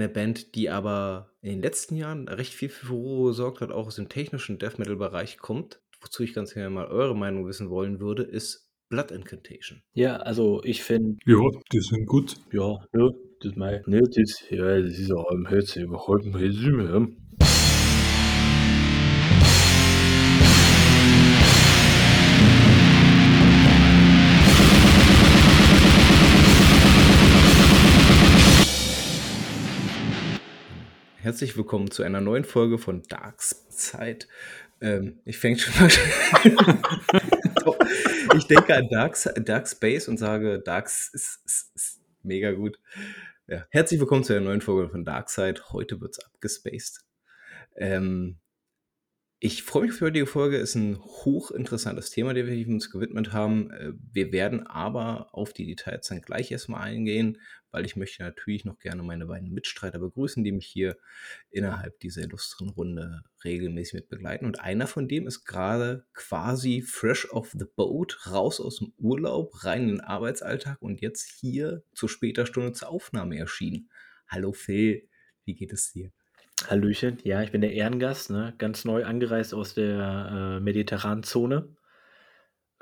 eine Band, die aber in den letzten Jahren recht viel für Furore gesorgt hat, auch aus dem technischen Death Metal-Bereich kommt, wozu ich ganz gerne mal eure Meinung wissen wollen würde, ist Blood Incantation. Ja, also ich finde, Ja, die sind gut. ja, ne, das mein, ne, das, ja, das ist auch am Herzen überhaupt nicht Herzlich willkommen zu einer neuen Folge von Darks Zeit. Ähm, ich fange schon mal. ich denke an Dark, Dark Space und sage, Darks ist, ist, ist mega gut. Ja. Herzlich willkommen zu einer neuen Folge von Darkside. Heute wird's abgespaced. Ähm, ich freue mich auf die heutige Folge. Ist ein hochinteressantes Thema, dem wir uns gewidmet haben. Äh, Wir werden aber auf die Details dann gleich erstmal eingehen, weil ich möchte natürlich noch gerne meine beiden Mitstreiter begrüßen, die mich hier innerhalb dieser illustren Runde regelmäßig mit begleiten. Und einer von dem ist gerade quasi fresh off the boat, raus aus dem Urlaub, rein in den Arbeitsalltag und jetzt hier zu später Stunde zur Aufnahme erschienen. Hallo Phil, wie geht es dir? Hallöchen, ja, ich bin der Ehrengast, ne, ganz neu angereist aus der äh, mediterranen Zone.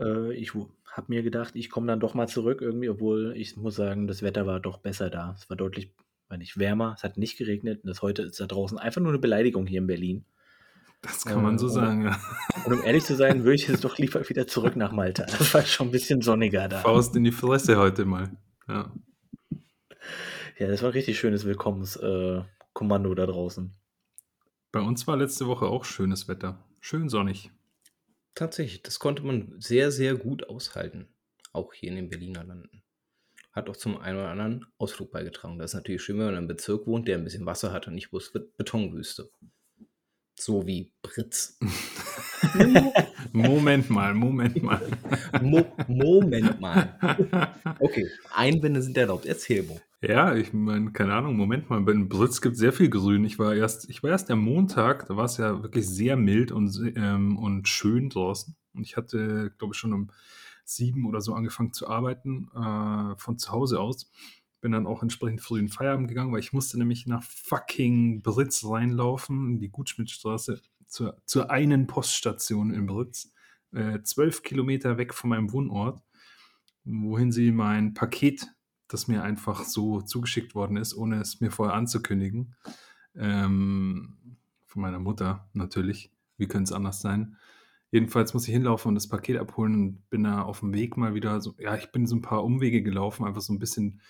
Äh, ich habe mir gedacht, ich komme dann doch mal zurück irgendwie, obwohl ich muss sagen, das Wetter war doch besser da. Es war deutlich, wenn nicht wärmer, es hat nicht geregnet und das heute ist da draußen einfach nur eine Beleidigung hier in Berlin. Das kann man Äh, so und- sagen, ja. Und um ehrlich zu sein, würde ich jetzt doch lieber wieder zurück nach Malta. Das war schon ein bisschen sonniger da. Faust in die Fresse heute mal. Ja. Ja, das war ein richtig schönes Willkommenskommando äh, Kommando da draußen. Bei uns war letzte Woche auch schönes Wetter. Schön sonnig. Tatsächlich, das konnte man sehr, sehr gut aushalten. Auch hier in den Berliner Landen. Hat auch zum einen oder anderen Ausflug beigetragen. Das ist natürlich schön, wenn man in einem Bezirk wohnt, der ein bisschen Wasser hat und nicht bloß Bet- Betonwüste. So wie Britz. Moment mal, Moment mal. Mo Moment mal. Okay, Einwände sind erlaubt. Erzähl, Mo. Ja, ich meine, keine Ahnung, Moment mal, in Britz gibt es sehr viel Grün. Ich war erst, ich war erst am Montag, da war es ja wirklich sehr mild und, ähm, und schön draußen. Und ich hatte, glaube ich, schon um sieben oder so angefangen zu arbeiten, äh, von zu Hause aus. Bin dann auch entsprechend früh in Feierabend gegangen, weil ich musste nämlich nach fucking Britz reinlaufen, in die Gutschmidtstraße, zur, zur einen Poststation in Britz, äh, zwölf Kilometer weg von meinem Wohnort, wohin sie mein Paket das mir einfach so zugeschickt worden ist, ohne es mir vorher anzukündigen. Ähm, von meiner Mutter natürlich. Wie könnte es anders sein? Jedenfalls muss ich hinlaufen und das Paket abholen und bin da auf dem Weg mal wieder so, ja, ich bin so ein paar Umwege gelaufen, einfach so ein bisschen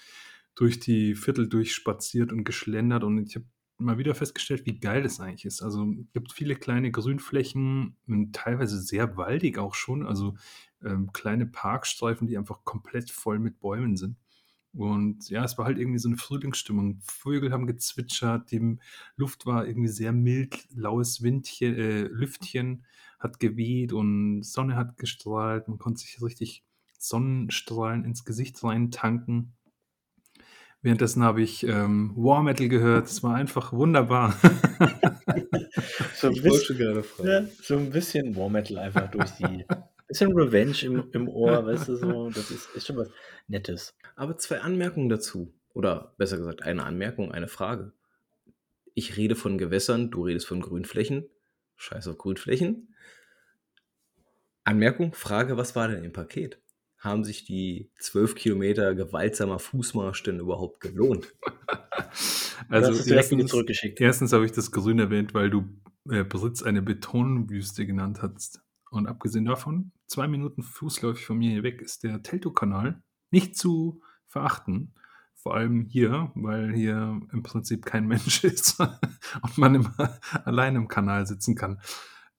durch die Viertel durchspaziert und geschlendert und ich habe mal wieder festgestellt, wie geil das eigentlich ist. Also es gibt viele kleine Grünflächen, teilweise sehr waldig auch schon, also ähm, kleine Parkstreifen, die einfach komplett voll mit Bäumen sind. Und ja, es war halt irgendwie so eine Frühlingsstimmung. Vögel haben gezwitschert, die Luft war irgendwie sehr mild, laues Windchen, äh, Lüftchen hat geweht und Sonne hat gestrahlt. Man konnte sich richtig Sonnenstrahlen ins Gesicht rein tanken. Währenddessen habe ich ähm, War Metal gehört. Es war einfach wunderbar. So ein bisschen, schon gerade fragen. ja, so ein bisschen War Metal einfach durch die. Bisschen Revenge im, im Ohr, weißt du, so. Das ist, ist schon was Nettes. Aber zwei Anmerkungen dazu. Oder besser gesagt, eine Anmerkung, eine Frage. Ich rede von Gewässern, du redest von Grünflächen. Scheiß auf Grünflächen. Anmerkung, Frage, was war denn im Paket? Haben sich die zwölf Kilometer gewaltsamer Fußmarsch denn überhaupt gelohnt? Also, erstens, zurückgeschickt. erstens habe ich das Grün erwähnt, weil du äh, Britz eine Betonwüste genannt hast. Und abgesehen davon, zwei Minuten fußläufig von mir hier weg ist der Teltow-Kanal nicht zu verachten. Vor allem hier, weil hier im Prinzip kein Mensch ist und man immer allein im Kanal sitzen kann.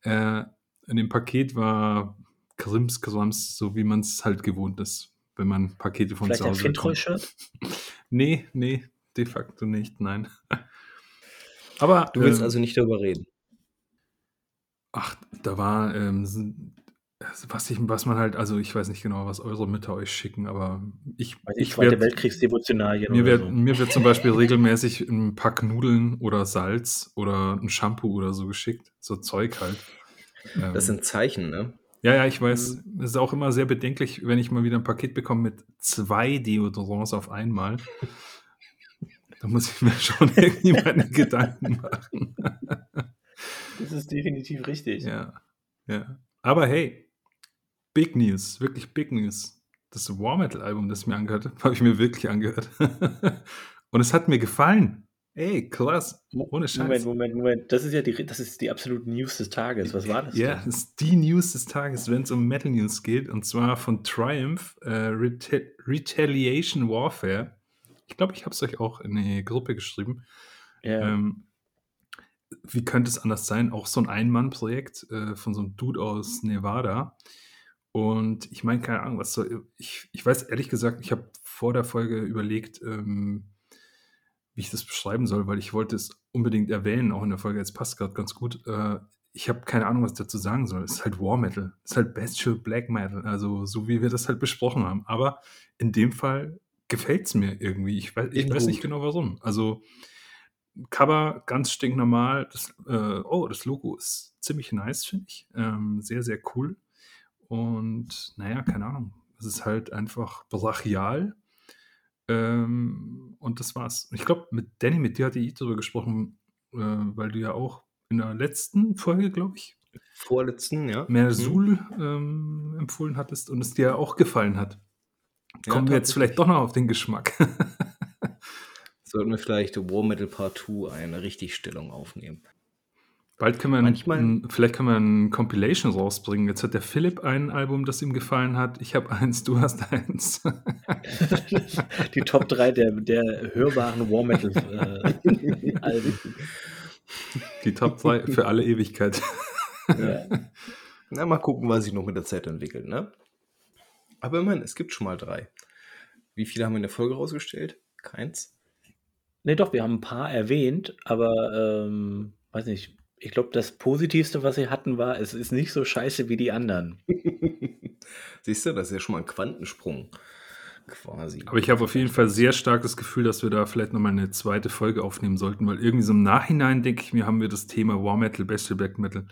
Äh, in dem Paket war Krimskrams, so wie man es halt gewohnt ist, wenn man Pakete von Vielleicht zu ein Hause bekommt. Fintreu-Shirt? Nee, nee, de facto nicht, nein. Aber Du willst ähm, also nicht darüber reden. Ach, da war ähm, s- was ich, was man halt, also ich weiß nicht genau, was eure Mütter euch schicken, aber ich, Weiß ich Zweite Weltkriegsdevotionalien mir wird, so. mir wird zum Beispiel regelmäßig ein Pack Nudeln oder Salz oder ein Shampoo oder so geschickt, so Zeug halt. Ähm, Das sind Zeichen, ne? Ja, ja, ich weiß. Es ist auch immer sehr bedenklich, wenn ich mal wieder ein Paket bekomme mit zwei Deodorants auf einmal. Da muss ich mir schon irgendwie meine Gedanken machen. Das ist definitiv richtig. Ja, ja. Aber hey, Big News, wirklich Big News. Das War Metal Album, das ich mir angehört habe, habe ich mir wirklich angehört. Und es hat mir gefallen. Ey, klasse. Ohne Scheiß. Moment, Moment, Moment. Das ist ja die, das ist die absolute News des Tages. Was war das? Ja, denn? das ist die News des Tages, wenn es um Metal News geht. Und zwar von Triumph, äh, Reta Retaliation Warfare. Ich glaube, ich habe es euch auch in die Gruppe geschrieben. Ja. Ähm, wie könnte es anders sein? Auch so ein Ein-Mann-Projekt äh, von so einem Dude aus Nevada. Und ich meine, keine Ahnung, was soll. Ich, ich weiß ehrlich gesagt, ich habe vor der Folge überlegt, ähm, wie ich das beschreiben soll, weil ich wollte es unbedingt erwähnen, auch in der Folge. Jetzt passt gerade ganz gut. Äh, ich habe keine Ahnung, was ich dazu sagen soll. Es ist halt War Metal. Es ist halt Bestial Black Metal. Also, so wie wir das halt besprochen haben. Aber in dem Fall gefällt es mir irgendwie. Ich weiß, ich weiß nicht genau warum. Also, Cover ganz stinknormal. Das, äh, oh, das Logo ist ziemlich nice, finde ich. Ähm, sehr, sehr cool. Und naja, keine Ahnung. Es ist halt einfach brachial. Ähm, und das war's. Ich glaube, mit Danny, mit dir hatte ich darüber gesprochen, äh, weil du ja auch in der letzten Folge, glaube ich, Vorletzten, ja. Mersul ähm, empfohlen hattest und es dir auch gefallen hat. Ja, Kommen wir jetzt vielleicht doch noch auf den Geschmack. Sollten wir vielleicht War Metal Part 2 eine Richtigstellung aufnehmen. Bald können wir, Manchmal- ein, vielleicht können wir ein Compilation rausbringen. Jetzt hat der Philipp ein Album, das ihm gefallen hat. Ich habe eins, du hast eins. die Top 3 der, der hörbaren War Metal äh, Alben. Die Top 3 für alle Ewigkeit. Ja. Na, mal gucken, was sich noch mit der Zeit entwickelt, ne? Aber immerhin, es gibt schon mal drei. Wie viele haben wir in der Folge rausgestellt? Keins. Nee, doch, wir haben ein paar erwähnt, aber ähm, weiß nicht. Ich glaube, das Positivste, was sie hatten, war, es ist nicht so scheiße wie die anderen. Siehst du, das ist ja schon mal ein Quantensprung. Quasi. Aber ich habe auf jeden Fall sehr stark das Gefühl, dass wir da vielleicht nochmal eine zweite Folge aufnehmen sollten, weil irgendwie so im Nachhinein, denke ich mir, haben wir das Thema War Metal, Bestial Black Metal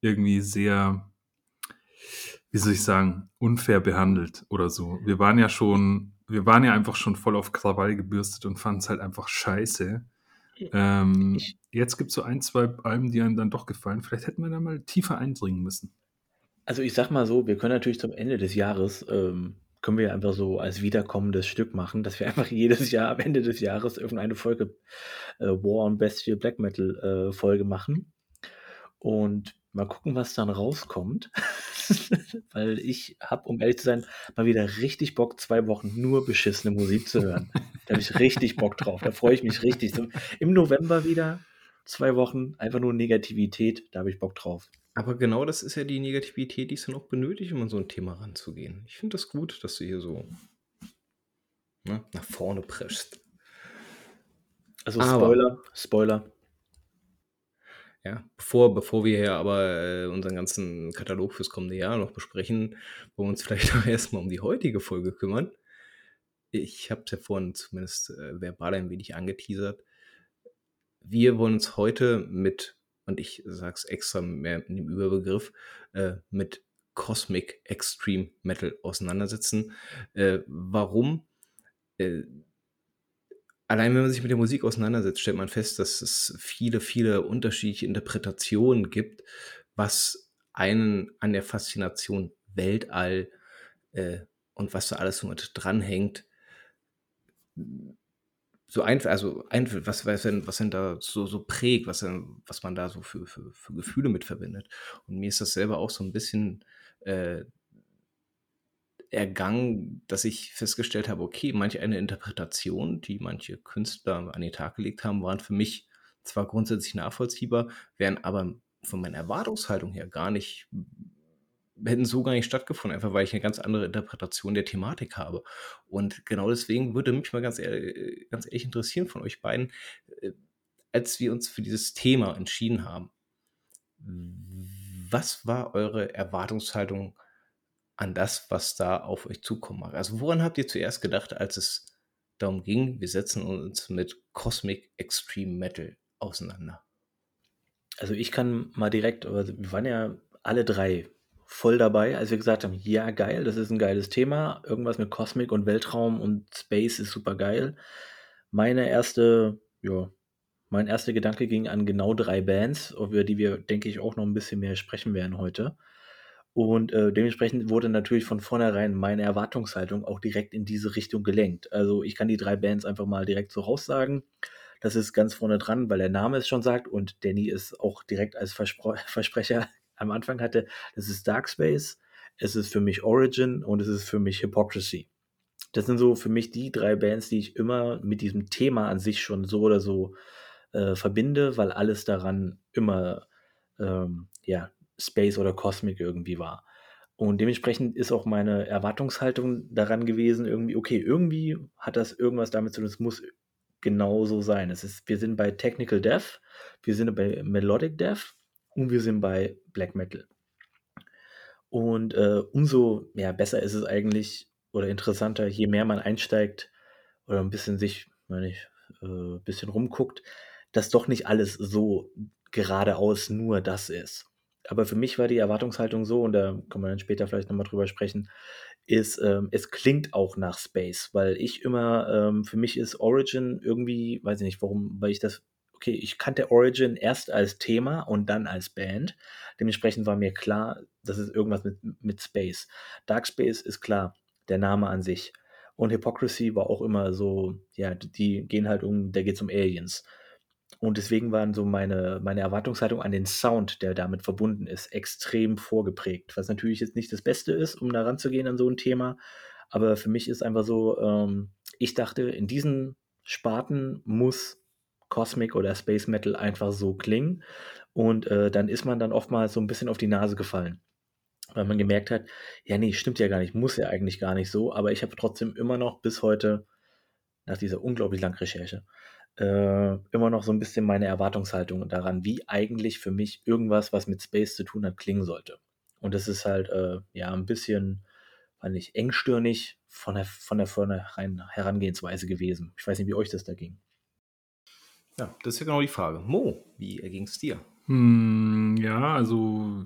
irgendwie sehr, wie soll ich sagen, unfair behandelt oder so. Wir waren ja schon, wir waren ja einfach schon voll auf Krawall gebürstet und fanden es halt einfach scheiße. Ähm, jetzt gibt es so ein, zwei Alben, die einem dann doch gefallen. Vielleicht hätten wir da mal tiefer eindringen müssen. Also ich sag mal so, wir können natürlich zum Ende des Jahres, ähm, können wir einfach so als wiederkommendes Stück machen, dass wir einfach jedes Jahr am Ende des Jahres irgendeine Folge äh, War on Bestial Black Metal äh, Folge machen. Und mal gucken, was dann rauskommt. Weil ich habe, um ehrlich zu sein, mal wieder richtig Bock, zwei Wochen nur beschissene Musik zu hören. Da habe ich richtig Bock drauf. Da freue ich mich richtig. So, Im November wieder zwei Wochen, einfach nur Negativität, da habe ich Bock drauf. Aber genau das ist ja die Negativität, die es dann auch benötigt, um an so ein Thema ranzugehen. Ich finde das gut, dass du hier so ne, nach vorne preschst. Also Aber- Spoiler, Spoiler. Ja, bevor, bevor wir hier aber äh, unseren ganzen Katalog fürs kommende Jahr noch besprechen, wollen wir uns vielleicht auch erstmal um die heutige Folge kümmern. Ich habe es ja vorhin zumindest äh, verbal ein wenig angeteasert. Wir wollen uns heute mit, und ich sage es extra mehr in dem Überbegriff, äh, mit Cosmic Extreme Metal auseinandersetzen. Warum? Allein wenn man sich mit der Musik auseinandersetzt, stellt man fest, dass es viele, viele unterschiedliche Interpretationen gibt, was einen an der Faszination Weltall äh, und was da alles so mit dranhängt, so einfach, also einfach, was, was, denn, was denn da so, so prägt, was, denn, was man da so für, für, für Gefühle mit verbindet. Und mir ist das selber auch so ein bisschen äh, ergangen, dass ich festgestellt habe, okay, manche eine Interpretation, die manche Künstler an den Tag gelegt haben, waren für mich zwar grundsätzlich nachvollziehbar, wären aber von meiner Erwartungshaltung her gar nicht, hätten so gar nicht stattgefunden, einfach weil ich eine ganz andere Interpretation der Thematik habe. Und genau deswegen würde mich mal ganz ehrlich, ganz ehrlich interessieren von euch beiden, äh, als wir uns für dieses Thema entschieden haben, was war eure Erwartungshaltung an das, was da auf euch zukommen mag? Also woran habt ihr zuerst gedacht, als es darum ging, wir setzen uns mit Cosmic Extreme Metal auseinander? Also ich kann mal direkt, wir waren ja alle drei voll dabei, als wir gesagt haben, ja geil, das ist ein geiles Thema, irgendwas mit Kosmik und Weltraum und Space ist super geil. meine erste, ja, mein erster Gedanke ging an genau drei Bands, über die wir, denke ich, auch noch ein bisschen mehr sprechen werden heute. Und äh, dementsprechend wurde natürlich von vornherein meine Erwartungshaltung auch direkt in diese Richtung gelenkt. Also ich kann die drei Bands einfach mal direkt so raussagen. Das ist ganz vorne dran, weil der Name es schon sagt und Danny es auch direkt als Verspro Versprecher am Anfang hatte. Das ist Dark Space, es ist für mich Origin und es ist für mich Hypocrisy. Das sind so für mich die drei Bands, die ich immer mit diesem Thema an sich schon so oder so äh, verbinde, weil alles daran immer ähm, ja, Space oder Cosmic irgendwie war. Und dementsprechend ist auch meine Erwartungshaltung daran gewesen, irgendwie, okay, irgendwie hat das irgendwas damit zu tun, es muss genau so sein. Es ist, wir sind bei Technical Death, wir sind bei Melodic Death und wir sind bei Black Metal. Und äh, umso ja, besser ist es eigentlich oder interessanter, je mehr man einsteigt oder ein bisschen sich, meine ich, äh, bisschen rumguckt, dass doch nicht alles so geradeaus nur das ist. Aber für mich war die Erwartungshaltung so, und da kann man dann später vielleicht nochmal drüber sprechen, ist, ähm, es klingt auch nach Space, weil ich immer, ähm, für mich ist Origin irgendwie, weiß ich nicht warum, weil ich das, okay, ich kannte Origin erst als Thema und dann als Band. Dementsprechend war mir klar, das ist irgendwas mit, mit Space. Dark Space ist klar, der Name an sich. Und Hypocrisy war auch immer so, ja, die gehen halt um, da geht es um Aliens. Und deswegen waren so meine, meine Erwartungshaltung an den Sound, der damit verbunden ist, extrem vorgeprägt. Was natürlich jetzt nicht das Beste ist, um da ranzugehen an so ein Thema. Aber für mich ist einfach so, ähm, ich dachte, in diesen Sparten muss Cosmic oder Space Metal einfach so klingen. Und äh, dann ist man dann oftmals so ein bisschen auf die Nase gefallen. Weil man gemerkt hat, ja, nee, stimmt ja gar nicht, muss ja eigentlich gar nicht so. Aber ich habe trotzdem immer noch bis heute, nach dieser unglaublich langen Recherche, äh, immer noch so ein bisschen meine Erwartungshaltung daran, wie eigentlich für mich irgendwas, was mit Space zu tun hat, klingen sollte. Und das ist halt, äh, ja, ein bisschen, fand ich, engstirnig von der, von der vornherein Herangehensweise gewesen. Ich weiß nicht, wie euch das da ging. Ja, das ist ja genau die Frage. Mo, wie erging es dir? Hm, ja, also,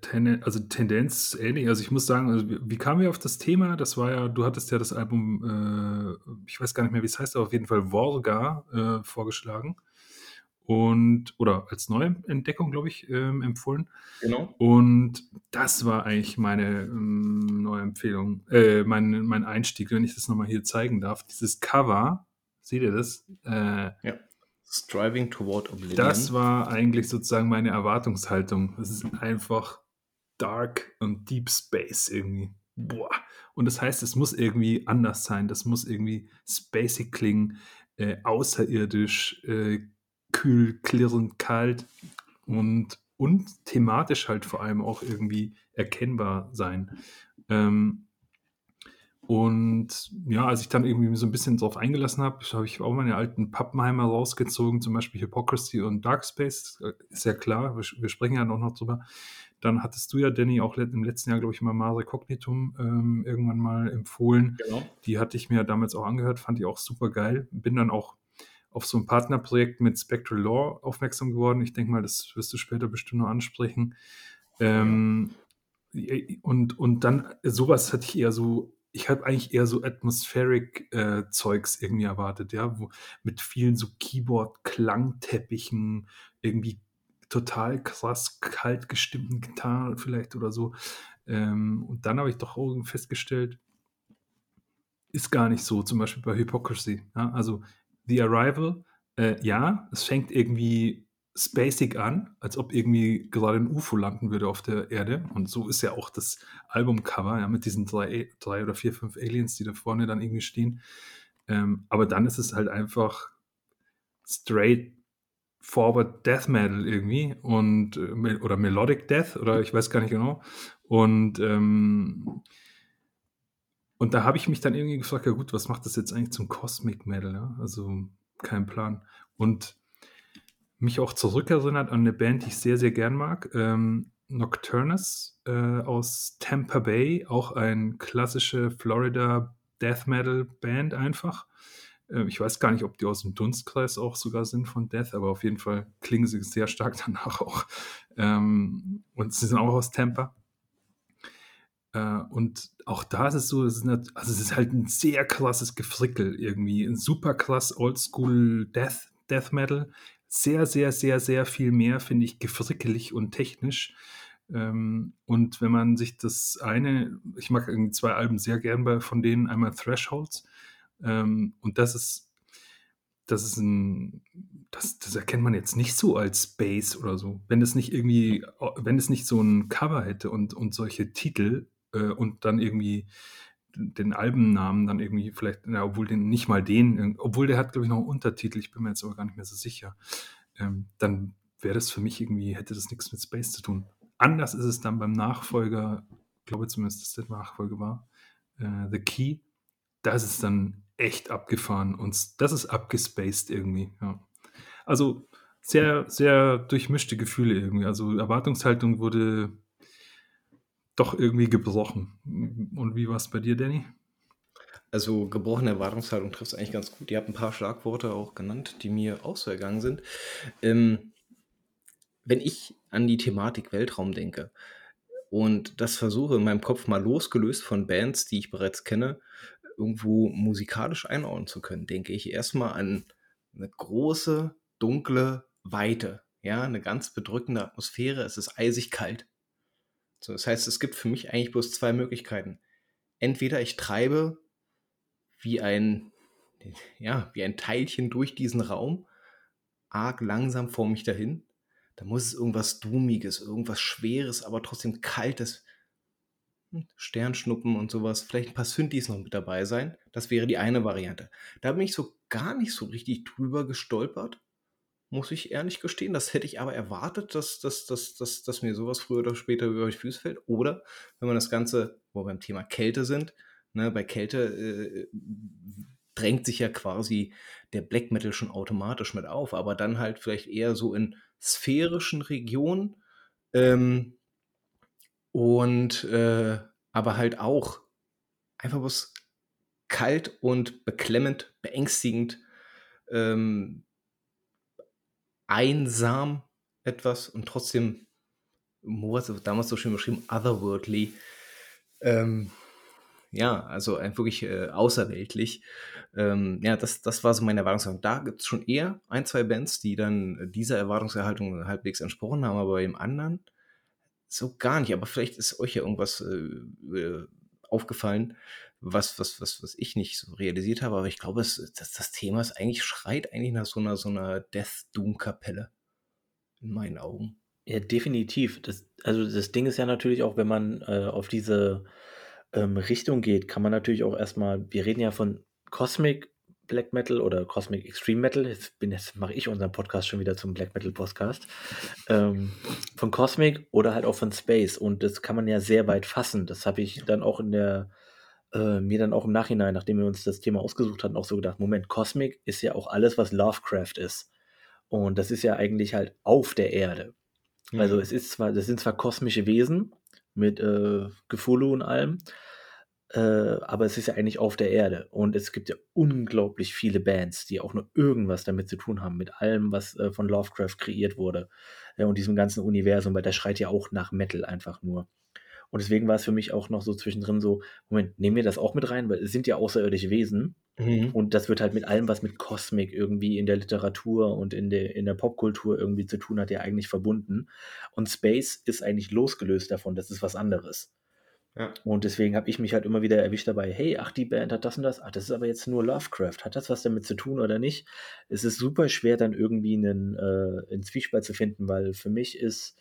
ten, also Tendenz ähnlich. Also ich muss sagen, also wie, kamen wir auf das Thema? Das war ja, du hattest ja das Album, äh, ich weiß gar nicht mehr, wie es heißt, aber auf jeden Fall Vorga äh, vorgeschlagen. Und, oder als Neuentdeckung, glaube ich, ähm, empfohlen. Genau. Und das war eigentlich meine ähm, neue Empfehlung, äh, mein, mein Einstieg, wenn ich das nochmal hier zeigen darf. Dieses Cover, seht ihr das? Äh, Ja. Striving Toward Oblivion. das war eigentlich sozusagen meine Erwartungshaltung. Es ist einfach dark und Deep Space irgendwie. Boah. Und das heißt, es muss irgendwie anders sein. Das muss irgendwie spacig klingen, äh, außerirdisch, äh, kühl, klirrend, kalt und, und thematisch halt vor allem auch irgendwie erkennbar sein. Ähm, und ja, als ich dann irgendwie so ein bisschen drauf eingelassen habe, habe ich auch meine alten Pappenheimer rausgezogen, zum Beispiel Hypocrisy und Dark Space. Ist ja klar, wir, wir sprechen ja noch, noch drüber. Dann hattest du ja, Danny, auch im letzten Jahr, glaube ich, mal Mare Cognitum ähm, irgendwann mal empfohlen. Genau. Die hatte ich mir damals auch angehört, fand ich auch super geil. Bin dann auch auf so ein Partnerprojekt mit Spectral Law aufmerksam geworden. Ich denke mal, das wirst du später bestimmt noch ansprechen. Ähm, und, und dann sowas hatte ich eher so, ich habe eigentlich eher so atmospheric äh, Zeugs irgendwie erwartet, ja, wo, mit vielen so Keyboard-Klangteppichen, irgendwie total krass kalt gestimmten Gitarren vielleicht oder so. Ähm, und dann habe ich doch irgendwie festgestellt, ist gar nicht so, zum Beispiel bei Hypocrisy. Ja? Also The Arrival, äh, ja, es fängt irgendwie spacig an, als ob irgendwie gerade ein UFO landen würde auf der Erde. Und so ist ja auch das Albumcover, ja, mit diesen drei, drei oder vier, fünf Aliens, die da vorne dann irgendwie stehen. Ähm, aber dann ist es halt einfach straight forward Death Metal irgendwie und äh, oder Melodic Death oder ich weiß gar nicht genau. Und ähm, und da habe ich mich dann irgendwie gefragt, ja gut, was macht das jetzt eigentlich zum Cosmic Metal? Ja? Also kein Plan. Und mich auch zurückerinnert an eine Band, die ich sehr, sehr gern mag. Ähm, Nocturnus äh, aus Tampa Bay, auch ein klassische Florida Death Metal Band einfach. Ähm, ich weiß gar nicht, ob die aus dem Dunstkreis auch sogar sind von Death, aber auf jeden Fall klingen sie sehr stark danach auch. Ähm, und sie sind auch aus Tampa. Äh, und auch da ist es so, es ist, also es ist halt ein sehr krasses Gefrickel irgendwie. Ein super krass Oldschool Death, Death Metal. Sehr, sehr, sehr, sehr viel mehr, finde ich, gefrickelig und technisch. Ähm, und wenn man sich das eine, ich mag irgendwie zwei Alben sehr gern bei, von denen, einmal Thresholds. Ähm, und das ist, das ist ein, das, das erkennt man jetzt nicht so als Bass oder so. Wenn es nicht irgendwie, wenn es nicht so ein Cover hätte und, und solche Titel, äh, und dann irgendwie den Albennamen dann irgendwie vielleicht, na, obwohl den nicht mal den, obwohl der hat, glaube ich, noch einen Untertitel, ich bin mir jetzt aber gar nicht mehr so sicher, ähm, dann wäre das für mich irgendwie, hätte das nichts mit Space zu tun. Anders ist es dann beim Nachfolger, glaube zumindest, dass der Nachfolger war, äh, The Key. Da ist es dann echt abgefahren und das ist abgespaced irgendwie, ja. Also sehr, sehr durchmischte Gefühle irgendwie. Also Erwartungshaltung wurde doch irgendwie gebrochen. Und wie war es bei dir, Danny? Also gebrochene Erwartungshaltung trifft es eigentlich ganz gut. Ihr habt ein paar Schlagworte auch genannt, die mir auch so ergangen sind. Ähm, wenn ich an die Thematik Weltraum denke und das versuche in meinem Kopf mal losgelöst von Bands, die ich bereits kenne, irgendwo musikalisch einordnen zu können, denke ich erstmal an eine große, dunkle Weite. Ja, eine ganz bedrückende Atmosphäre. Es ist eisig kalt. So, das heißt, es gibt für mich eigentlich bloß zwei Möglichkeiten. Entweder ich treibe wie ein, ja, wie ein Teilchen durch diesen Raum, arg langsam vor mich dahin. Da muss es irgendwas Dummiges, irgendwas Schweres, aber trotzdem Kaltes, hm, Sternschnuppen und sowas, vielleicht ein paar Synthes noch mit dabei sein. Das wäre die eine Variante. Da bin ich so gar nicht so richtig drüber gestolpert muss ich ehrlich gestehen. Das hätte ich aber erwartet, dass, dass, dass, dass, dass mir sowas früher oder später über die Füße fällt. Oder wenn man das Ganze, wo wir beim Thema Kälte sind, ne, bei Kälte äh, drängt sich ja quasi der Black Metal schon automatisch mit auf, aber dann halt vielleicht eher so in sphärischen Regionen ähm, und äh, aber halt auch einfach was kalt und beklemmend, beängstigend ähm, einsam etwas und trotzdem, Moritz hat damals so schön beschrieben, otherworldly. Ähm, ja, also wirklich äh, außerweltlich. Ähm, ja, das, das war so meine Erwartungshaltung. Da gibt es schon eher ein, zwei Bands, die dann dieser Erwartungserhaltung halbwegs entsprochen haben, aber im anderen so gar nicht. Aber vielleicht ist euch ja irgendwas äh, äh aufgefallen, was, was, was, was ich nicht so realisiert habe, aber ich glaube, es, das, das Thema ist eigentlich, schreit eigentlich nach so einer, so einer Death-Doom-Kapelle. In meinen Augen. Ja, definitiv. Das, also das Ding ist ja natürlich auch, wenn man äh, auf diese ähm, Richtung geht, kann man natürlich auch erstmal, wir reden ja von Cosmic Black Metal oder Cosmic Extreme Metal. Jetzt, jetzt mache ich unseren Podcast schon wieder zum Black Metal Podcast. Ähm, von Cosmic oder halt auch von Space. Und das kann man ja sehr weit fassen. Das habe ich dann auch in der äh, mir dann auch im Nachhinein, nachdem wir uns das Thema ausgesucht hatten, auch so gedacht, Moment, Cosmic ist ja auch alles, was Lovecraft ist. Und das ist ja eigentlich halt auf der Erde. Also mhm. Also es ist zwar, das sind zwar kosmische Wesen mit äh, Gefulu und allem, äh, aber es ist ja eigentlich auf der Erde. Und es gibt ja unglaublich viele Bands, die auch nur irgendwas damit zu tun haben, mit allem, was äh, von Lovecraft kreiert wurde. Ja, und diesem ganzen Universum, weil der schreit ja auch nach Metal einfach nur. Und deswegen war es für mich auch noch so zwischendrin so, Moment, nehmen wir das auch mit rein, weil es sind ja außerirdische Wesen. Mhm. Und das wird halt mit allem, was mit Kosmik irgendwie in der Literatur und in der, in der Popkultur irgendwie zu tun hat, ja eigentlich verbunden. Und Space ist eigentlich losgelöst davon, das ist was anderes. Ja. Und deswegen habe ich mich halt immer wieder erwischt dabei, hey, ach, die Band hat das und das, ach, das ist aber jetzt nur Lovecraft. Hat das was damit zu tun oder nicht? Es ist super schwer, dann irgendwie einen, äh, einen Zwiespalt zu finden, weil für mich ist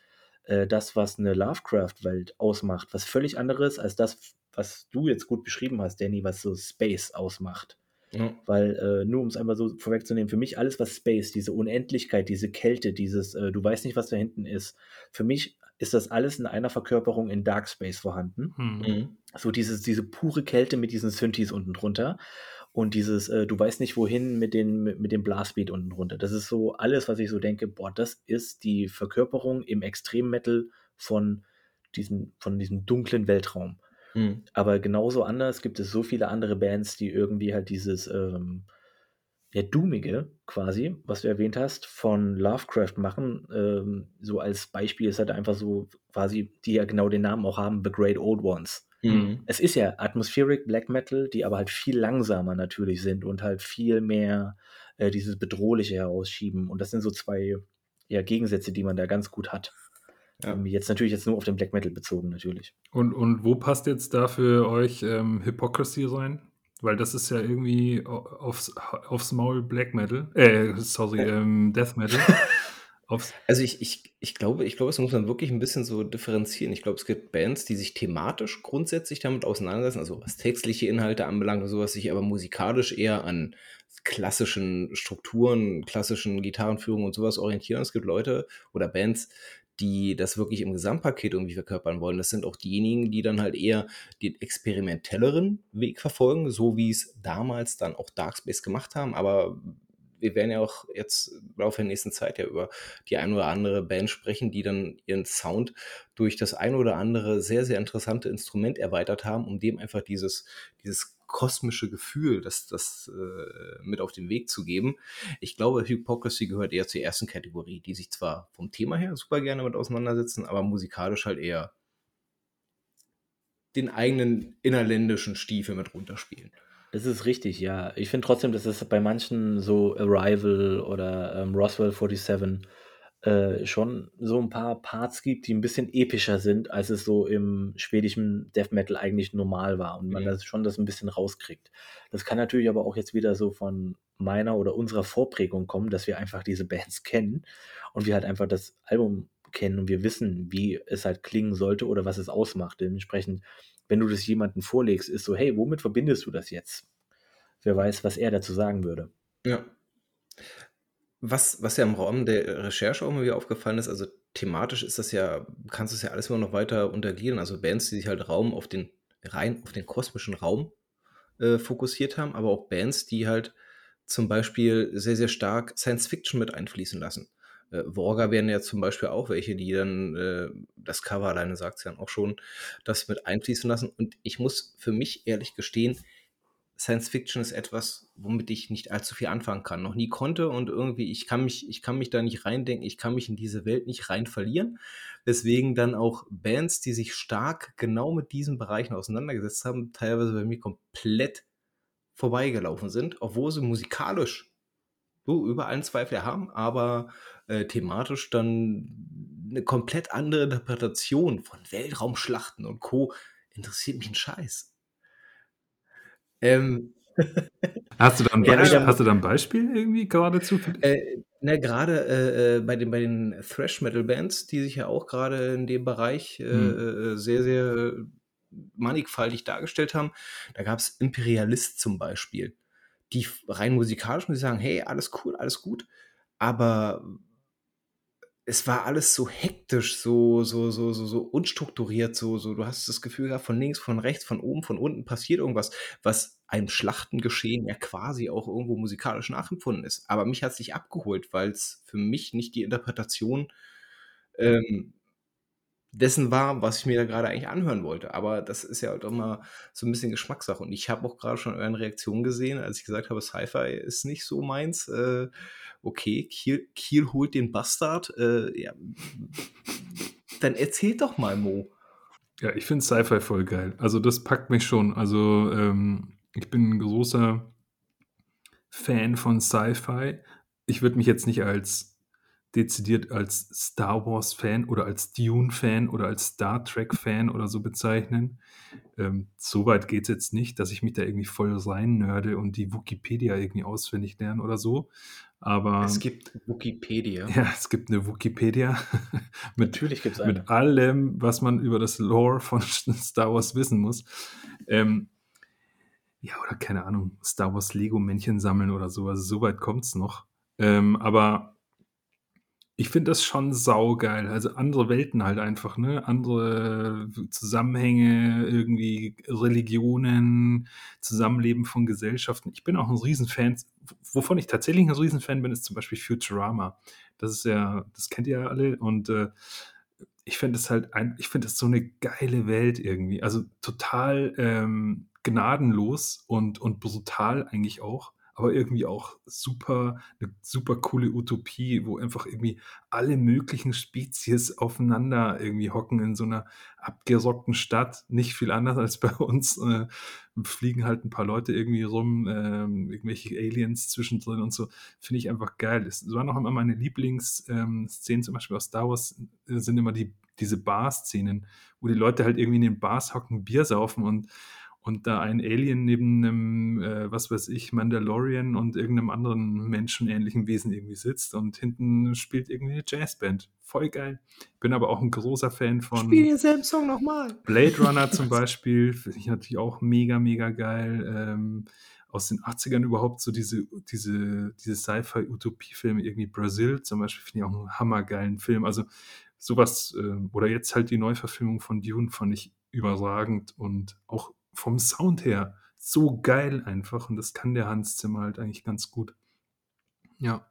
äh, das, was eine Lovecraft-Welt ausmacht, was völlig anderes als das, was du jetzt gut beschrieben hast, Danny, was so Space ausmacht. Ja. Weil, äh, nur um es einmal so vorwegzunehmen, für mich alles, was Space, diese Unendlichkeit, diese Kälte, dieses, äh, du weißt nicht, was da hinten ist, für mich ist das alles in einer Verkörperung in Dark Space vorhanden. Hm. Mhm. So dieses, diese pure Kälte mit diesen Synthes unten drunter. Und dieses, äh, du weißt nicht wohin mit, den, mit, dem Blastbeat unten runter. Das ist so alles, was ich so denke, boah, das ist die Verkörperung im Extrem-Metal von diesem, von diesem dunklen Weltraum. Mhm. Aber genauso anders gibt es so viele andere Bands, die irgendwie halt dieses, ähm, ja, Doomige quasi, was du erwähnt hast, von Lovecraft machen. Ähm, so als Beispiel ist halt einfach so quasi, die ja genau den Namen auch haben, The Great Old Ones. Mhm. Es ist ja Atmospheric Black Metal, die aber halt viel langsamer natürlich sind und halt viel mehr äh, dieses Bedrohliche herausschieben. Und das sind so zwei ja, Gegensätze, die man da ganz gut hat. Ja. Ähm, jetzt natürlich jetzt nur auf den Black Metal bezogen, natürlich. Und, und wo passt jetzt da für euch ähm, Hypocrisy rein? Weil das ist ja irgendwie aufs, aufs Maul Black Metal, äh, sorry, ähm, Death Metal. Aufs also ich, ich, ich glaube, ich glaube, es muss man wirklich ein bisschen so differenzieren. Ich glaube, es gibt Bands, die sich thematisch grundsätzlich damit auseinandersetzen, also was textliche Inhalte anbelangt und sowas, sich aber musikalisch eher an klassischen Strukturen, klassischen Gitarrenführungen und sowas orientieren. Es gibt Leute oder Bands, die das wirklich im Gesamtpaket irgendwie verkörpern wollen. Das sind auch diejenigen, die dann halt eher den experimentelleren Weg verfolgen, so wie es damals dann auch Darkspace gemacht haben. Aber wir werden ja auch jetzt im Laufe der nächsten Zeit ja über die ein oder andere Band sprechen, die dann ihren Sound durch das ein oder andere sehr, sehr interessante Instrument erweitert haben, um dem einfach dieses, dieses kosmische Gefühl, das, das äh, mit auf den Weg zu geben. Ich glaube, Hypocrisy gehört eher zur ersten Kategorie, die sich zwar vom Thema her super gerne mit auseinandersetzen, aber musikalisch halt eher den eigenen innerländischen Stiefel mit runterspielen. Das ist richtig, ja. Ich finde trotzdem, dass es bei manchen so Arrival oder ähm, Roswell 47 äh, schon so ein paar Parts gibt, die ein bisschen epischer sind, als es so im schwedischen Death Metal eigentlich normal war und man mhm. das schon das ein bisschen rauskriegt. Das kann natürlich aber auch jetzt wieder so von meiner oder unserer Vorprägung kommen, dass wir einfach diese Bands kennen und wir halt einfach das Album kennen und wir wissen, wie es halt klingen sollte oder was es ausmacht. Dementsprechend wenn du das jemandem vorlegst, ist so, hey, womit verbindest du das jetzt? Wer weiß, was er dazu sagen würde. Ja. Was, was ja im Raum der Recherche auch mal wieder aufgefallen ist, also thematisch ist das ja, kannst du es ja alles immer noch weiter untergliedern. Also Bands, die sich halt Raum auf den, rein auf den kosmischen Raum äh, fokussiert haben, aber auch Bands, die halt zum Beispiel sehr, sehr stark Science Fiction mit einfließen lassen. Äh, Worga wären ja zum Beispiel auch welche, die dann, äh, das Cover alleine sagt es ja auch schon, das mit einfließen lassen. Und ich muss für mich ehrlich gestehen, Science Fiction ist etwas, womit ich nicht allzu viel anfangen kann, noch nie konnte und irgendwie, ich kann mich, ich kann mich da nicht reindenken, ich kann mich in diese Welt nicht rein verlieren. Deswegen dann auch Bands, die sich stark genau mit diesen Bereichen auseinandergesetzt haben, teilweise bei mir komplett vorbeigelaufen sind, obwohl sie musikalisch so über allen Zweifel haben, aber äh, thematisch dann eine komplett andere Interpretation von Weltraumschlachten und Co. interessiert mich ein Scheiß. Ähm, hast, du da ein Beispiel, hast du da ein Beispiel irgendwie geradezu? Äh, ne, gerade äh, äh, bei, den, bei den Thrash-Metal-Bands, die sich ja auch gerade in dem Bereich äh, hm. sehr, sehr mannigfaltig dargestellt haben, da gab es Imperialist zum Beispiel, die rein musikalisch muss ich sagen, hey, alles cool, alles gut, aber es war alles so hektisch, so, so, so, so, so unstrukturiert, so, so, du hast das Gefühl gehabt, von links, von rechts, von oben, von unten passiert irgendwas, was einem Schlachtengeschehen ja quasi auch irgendwo musikalisch nachempfunden ist. Aber mich hat es nicht abgeholt, weil es für mich nicht die Interpretation ähm, dessen war, was ich mir da gerade eigentlich anhören wollte. Aber das ist ja halt immer so ein bisschen Geschmackssache. Und ich habe auch gerade schon euren Reaktionen gesehen, als ich gesagt habe, Sci-Fi ist nicht so meins. Äh, okay, Kiel, Kiel holt den Bastard. Äh, ja. Dann erzählt doch mal, Mo. Ja, ich finde Sci-Fi voll geil. Also das packt mich schon. Also ähm, ich bin ein großer Fan von Sci-Fi. Ich würde mich jetzt nicht als dezidiert als Star Wars-Fan oder als Dune-Fan oder als Star Trek-Fan oder so bezeichnen. Ähm, so weit geht es jetzt nicht, dass ich mich da irgendwie voll rein nörde und die Wikipedia irgendwie auswendig lerne oder so. Aber es gibt Wikipedia. Ja, es gibt eine Wikipedia. mit, Natürlich gibt es eine. Mit allem, was man über das Lore von Star Wars wissen muss. Ähm, ja, oder keine Ahnung, Star Wars Lego-Männchen sammeln oder so. Also so weit kommt es noch. Ähm, aber ich finde das schon saugeil. Also andere Welten halt einfach, ne? Andere Zusammenhänge, irgendwie Religionen, Zusammenleben von Gesellschaften. Ich bin auch ein Riesenfan. Wovon ich tatsächlich ein Riesenfan bin, ist zum Beispiel Futurama. Das ist ja, das kennt ihr ja alle. Und äh, ich finde es halt ein, ich finde das so eine geile Welt irgendwie. Also total ähm, gnadenlos und, und brutal eigentlich auch aber irgendwie auch super, eine super coole Utopie, wo einfach irgendwie alle möglichen Spezies aufeinander irgendwie hocken in so einer abgerockten Stadt. Nicht viel anders als bei uns. Äh, fliegen halt ein paar Leute irgendwie rum, äh, irgendwelche Aliens zwischendrin und so. Finde ich einfach geil. Es waren auch immer meine Lieblingsszenen, ähm, zum Beispiel aus Star Wars, äh, sind immer die, diese Bar-Szenen, wo die Leute halt irgendwie in den Bars hocken, Bier saufen und und da ein Alien neben einem, äh, was weiß ich, Mandalorian und irgendeinem anderen menschenähnlichen Wesen irgendwie sitzt und hinten spielt irgendwie eine Jazzband. Voll geil. Bin aber auch ein großer Fan von. Spiel denselben Song nochmal. Blade Runner zum Beispiel, finde ich natürlich auch mega, mega geil. Ähm, aus den 80ern überhaupt so diese, diese, diese Sci-Fi-Utopie-Filme, irgendwie Brasil zum Beispiel, finde ich auch einen hammergeilen Film. Also sowas, äh, oder jetzt halt die Neuverfilmung von Dune fand ich überragend und auch vom Sound her so geil einfach. Und das kann der Hans Zimmer halt eigentlich ganz gut. Ja.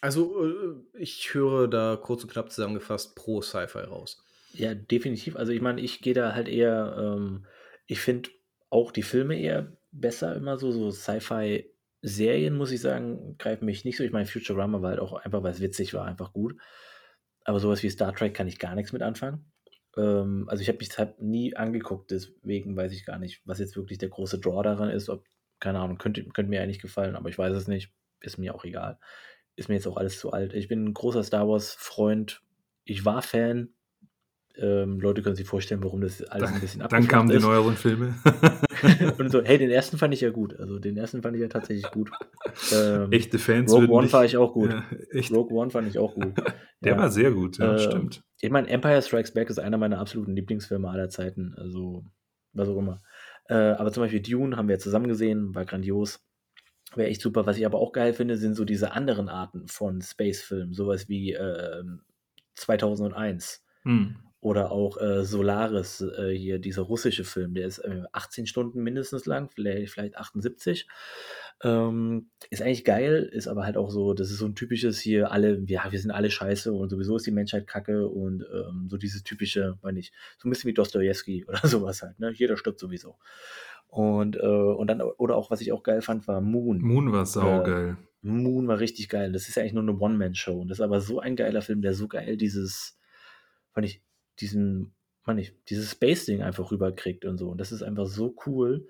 Also, äh, ich höre da kurz und knapp zusammengefasst pro Sci-Fi raus. Ja, definitiv. Also, ich meine, ich gehe da halt eher, ähm, ich finde auch die Filme eher besser immer so, so Sci-Fi-Serien, muss ich sagen, greifen mich nicht so. Ich meine, Futurama war halt auch einfach, weil es witzig war, einfach gut. Aber sowas wie Star Trek kann ich gar nichts mit anfangen. Ähm, also ich habe mich halt nie angeguckt, deswegen weiß ich gar nicht, was jetzt wirklich der große Draw daran ist. Ob, keine Ahnung, könnte, könnte mir eigentlich gefallen, aber ich weiß es nicht. Ist mir auch egal. Ist mir jetzt auch alles zu alt. Ich bin ein großer Star Wars-Freund. Ich war Fan, ähm, Leute können sich vorstellen, warum das alles ein bisschen Dann kamen die neueren Filme. und so, hey, den ersten fand ich ja gut. Also den ersten fand ich ja tatsächlich gut. Ähm, echte Fans. Rogue One fand ich auch gut. Ja, Rogue One fand ich auch gut. Der ja. war sehr gut, ja, äh, stimmt. Ich meine, Empire Strikes Back ist einer meiner absoluten Lieblingsfilme aller Zeiten. Also, was auch immer. Äh, aber zum Beispiel Dune haben wir zusammen gesehen, war grandios. Wäre echt super. Was ich aber auch geil finde, sind so diese anderen Arten von Space-Filmen. Sowas wie äh, 2001. Hm oder auch äh, Solaris, äh, hier dieser russische Film, der ist äh, 18 Stunden mindestens lang, vielleicht, vielleicht 78. Ähm, ist eigentlich geil, ist aber halt auch so, das ist so ein typisches hier, alle, ja, wir sind alle scheiße und sowieso ist die Menschheit kacke und ähm, so dieses typische, meine ich, so ein bisschen wie Dostoevsky oder sowas halt, ne? Jeder stirbt sowieso. Und, äh, und dann, oder auch, was ich auch geil fand, war Moon. Moon war saugeil. Äh, Moon war richtig geil. Das ist ja eigentlich nur eine One-Man-Show. Und das ist aber so ein geiler Film, der so geil dieses, fand ich, diesen, man nicht, dieses Space-Ding einfach rüberkriegt und so. Und das ist einfach so cool.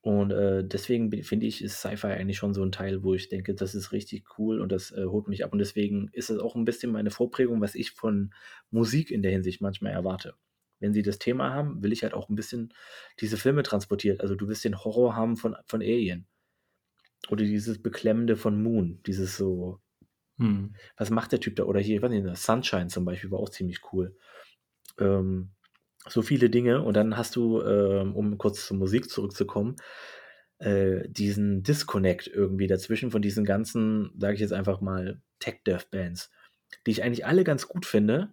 Und äh, deswegen finde ich, ist Sci-Fi eigentlich schon so ein Teil, wo ich denke, das ist richtig cool und das äh, holt mich ab. Und deswegen ist es auch ein bisschen meine Vorprägung, was ich von Musik in der Hinsicht manchmal erwarte. Wenn sie das Thema haben, will ich halt auch ein bisschen diese Filme transportiert. Also du willst den Horror haben von, von Alien. Oder dieses Beklemmende von Moon. Dieses so, hm. was macht der Typ da? Oder hier, ich weiß nicht, Sunshine zum Beispiel war auch ziemlich cool ähm, so viele Dinge. Und dann hast du, ähm, um kurz zur Musik zurückzukommen, äh, diesen Disconnect irgendwie dazwischen von diesen ganzen, sage ich jetzt einfach mal, Tech-Death-Bands, die ich eigentlich alle ganz gut finde,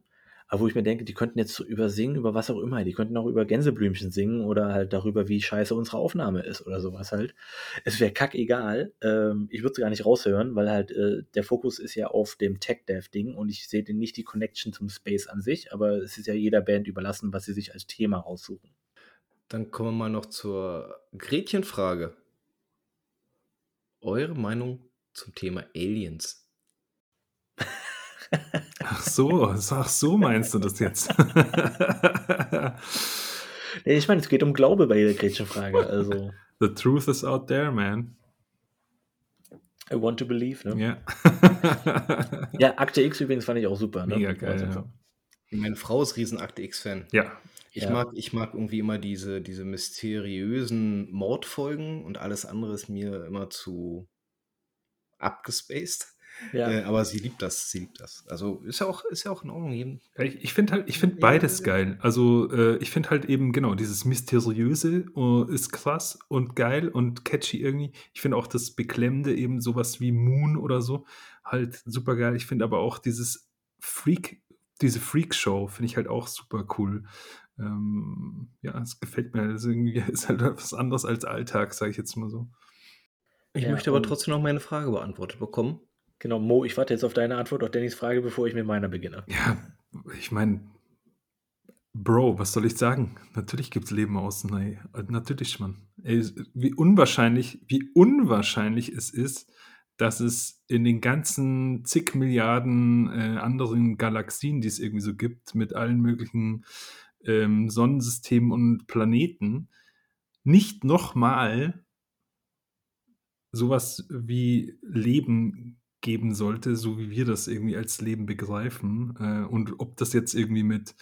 aber wo ich mir denke, die könnten jetzt so übersingen, über was auch immer. Die könnten auch über Gänseblümchen singen oder halt darüber, wie scheiße unsere Aufnahme ist oder sowas halt. Es wäre kackegal. Ähm, ich würde es gar nicht raushören, weil halt äh, der Fokus ist ja auf dem Tech-Dev-Ding und ich sehe nicht die Connection zum Space an sich, aber es ist ja jeder Band überlassen, was sie sich als Thema aussuchen. Dann kommen wir mal noch zur Gretchenfrage. Eure Meinung zum Thema Aliens? Ach so, ach so meinst du das jetzt? ich meine, es geht um Glaube bei jeder Gretchenfrage. Also. The truth is out there, man. I want to believe, ne? Ja. ja, Akte X übrigens fand ich auch super. Ne? Mega geil. Ja. Meine Frau ist riesen Akte X-Fan. Ja. Ich, Ja. mag, ich mag irgendwie immer diese, diese mysteriösen Mordfolgen und alles andere ist mir immer zu abgespaced. Ja. Äh, aber sie liebt das, sie liebt das. Also ist ja auch, ist ja auch in Ordnung. Ich, ich finde halt, ich finde beides geil. Also äh, ich finde halt eben genau dieses mysteriöse äh, ist krass und geil und catchy irgendwie. Ich finde auch das Beklemmende eben sowas wie Moon oder so halt super geil. Ich finde aber auch dieses Freak, diese Freak-Show finde ich halt auch super cool. Ähm, ja, es gefällt mir. Das ist, irgendwie, ist halt was anderes als Alltag, sage ich jetzt mal so. ich Ja, möchte aber trotzdem noch meine Frage beantwortet bekommen. Genau, Mo, ich warte jetzt auf deine Antwort auf Dannys Frage, bevor ich mit meiner beginne. Ja, ich meine, Bro, was soll ich sagen? Natürlich gibt es Leben außen. Ey. Natürlich, Mann. Wie unwahrscheinlich, wie unwahrscheinlich es ist, dass es in den ganzen zig Milliarden äh, anderen Galaxien, die es irgendwie so gibt, mit allen möglichen ähm, Sonnensystemen und Planeten, nicht nochmal sowas wie Leben geben sollte, so wie wir das irgendwie als Leben begreifen. Äh, und ob das jetzt irgendwie mit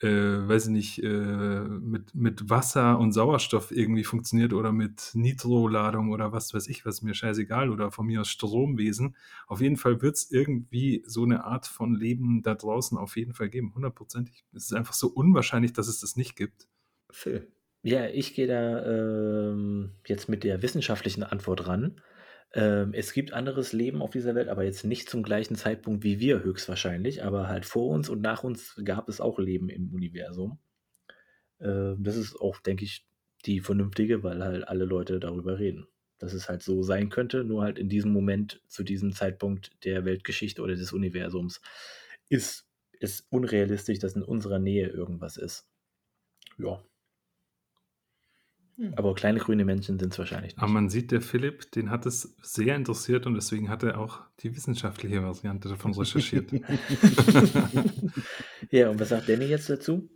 äh, weiß ich nicht, äh, mit, mit Wasser und Sauerstoff irgendwie funktioniert oder mit Nitroladung oder was weiß ich, was mir scheißegal oder von mir aus Stromwesen. Auf jeden Fall wird es irgendwie so eine Art von Leben da draußen auf jeden Fall geben, hundertprozentig. Es ist einfach so unwahrscheinlich, dass es das nicht gibt. Ja, ich gehe da ähm, jetzt mit der wissenschaftlichen Antwort ran. Ähm, es gibt anderes Leben auf dieser Welt, aber jetzt nicht zum gleichen Zeitpunkt wie wir höchstwahrscheinlich, aber halt vor uns und nach uns gab es auch Leben im Universum. Ähm, das ist auch, denke ich, die vernünftige, weil halt alle Leute darüber reden. Dass es halt so sein könnte, nur halt in diesem Moment, zu diesem Zeitpunkt der Weltgeschichte oder des Universums, ist es unrealistisch, dass in unserer Nähe irgendwas ist. Ja. Aber kleine grüne Männchen sind es wahrscheinlich nicht. Aber man sieht, der Philipp, den hat es sehr interessiert und deswegen hat er auch die wissenschaftliche Variante davon recherchiert. ja, und was sagt Danny jetzt dazu?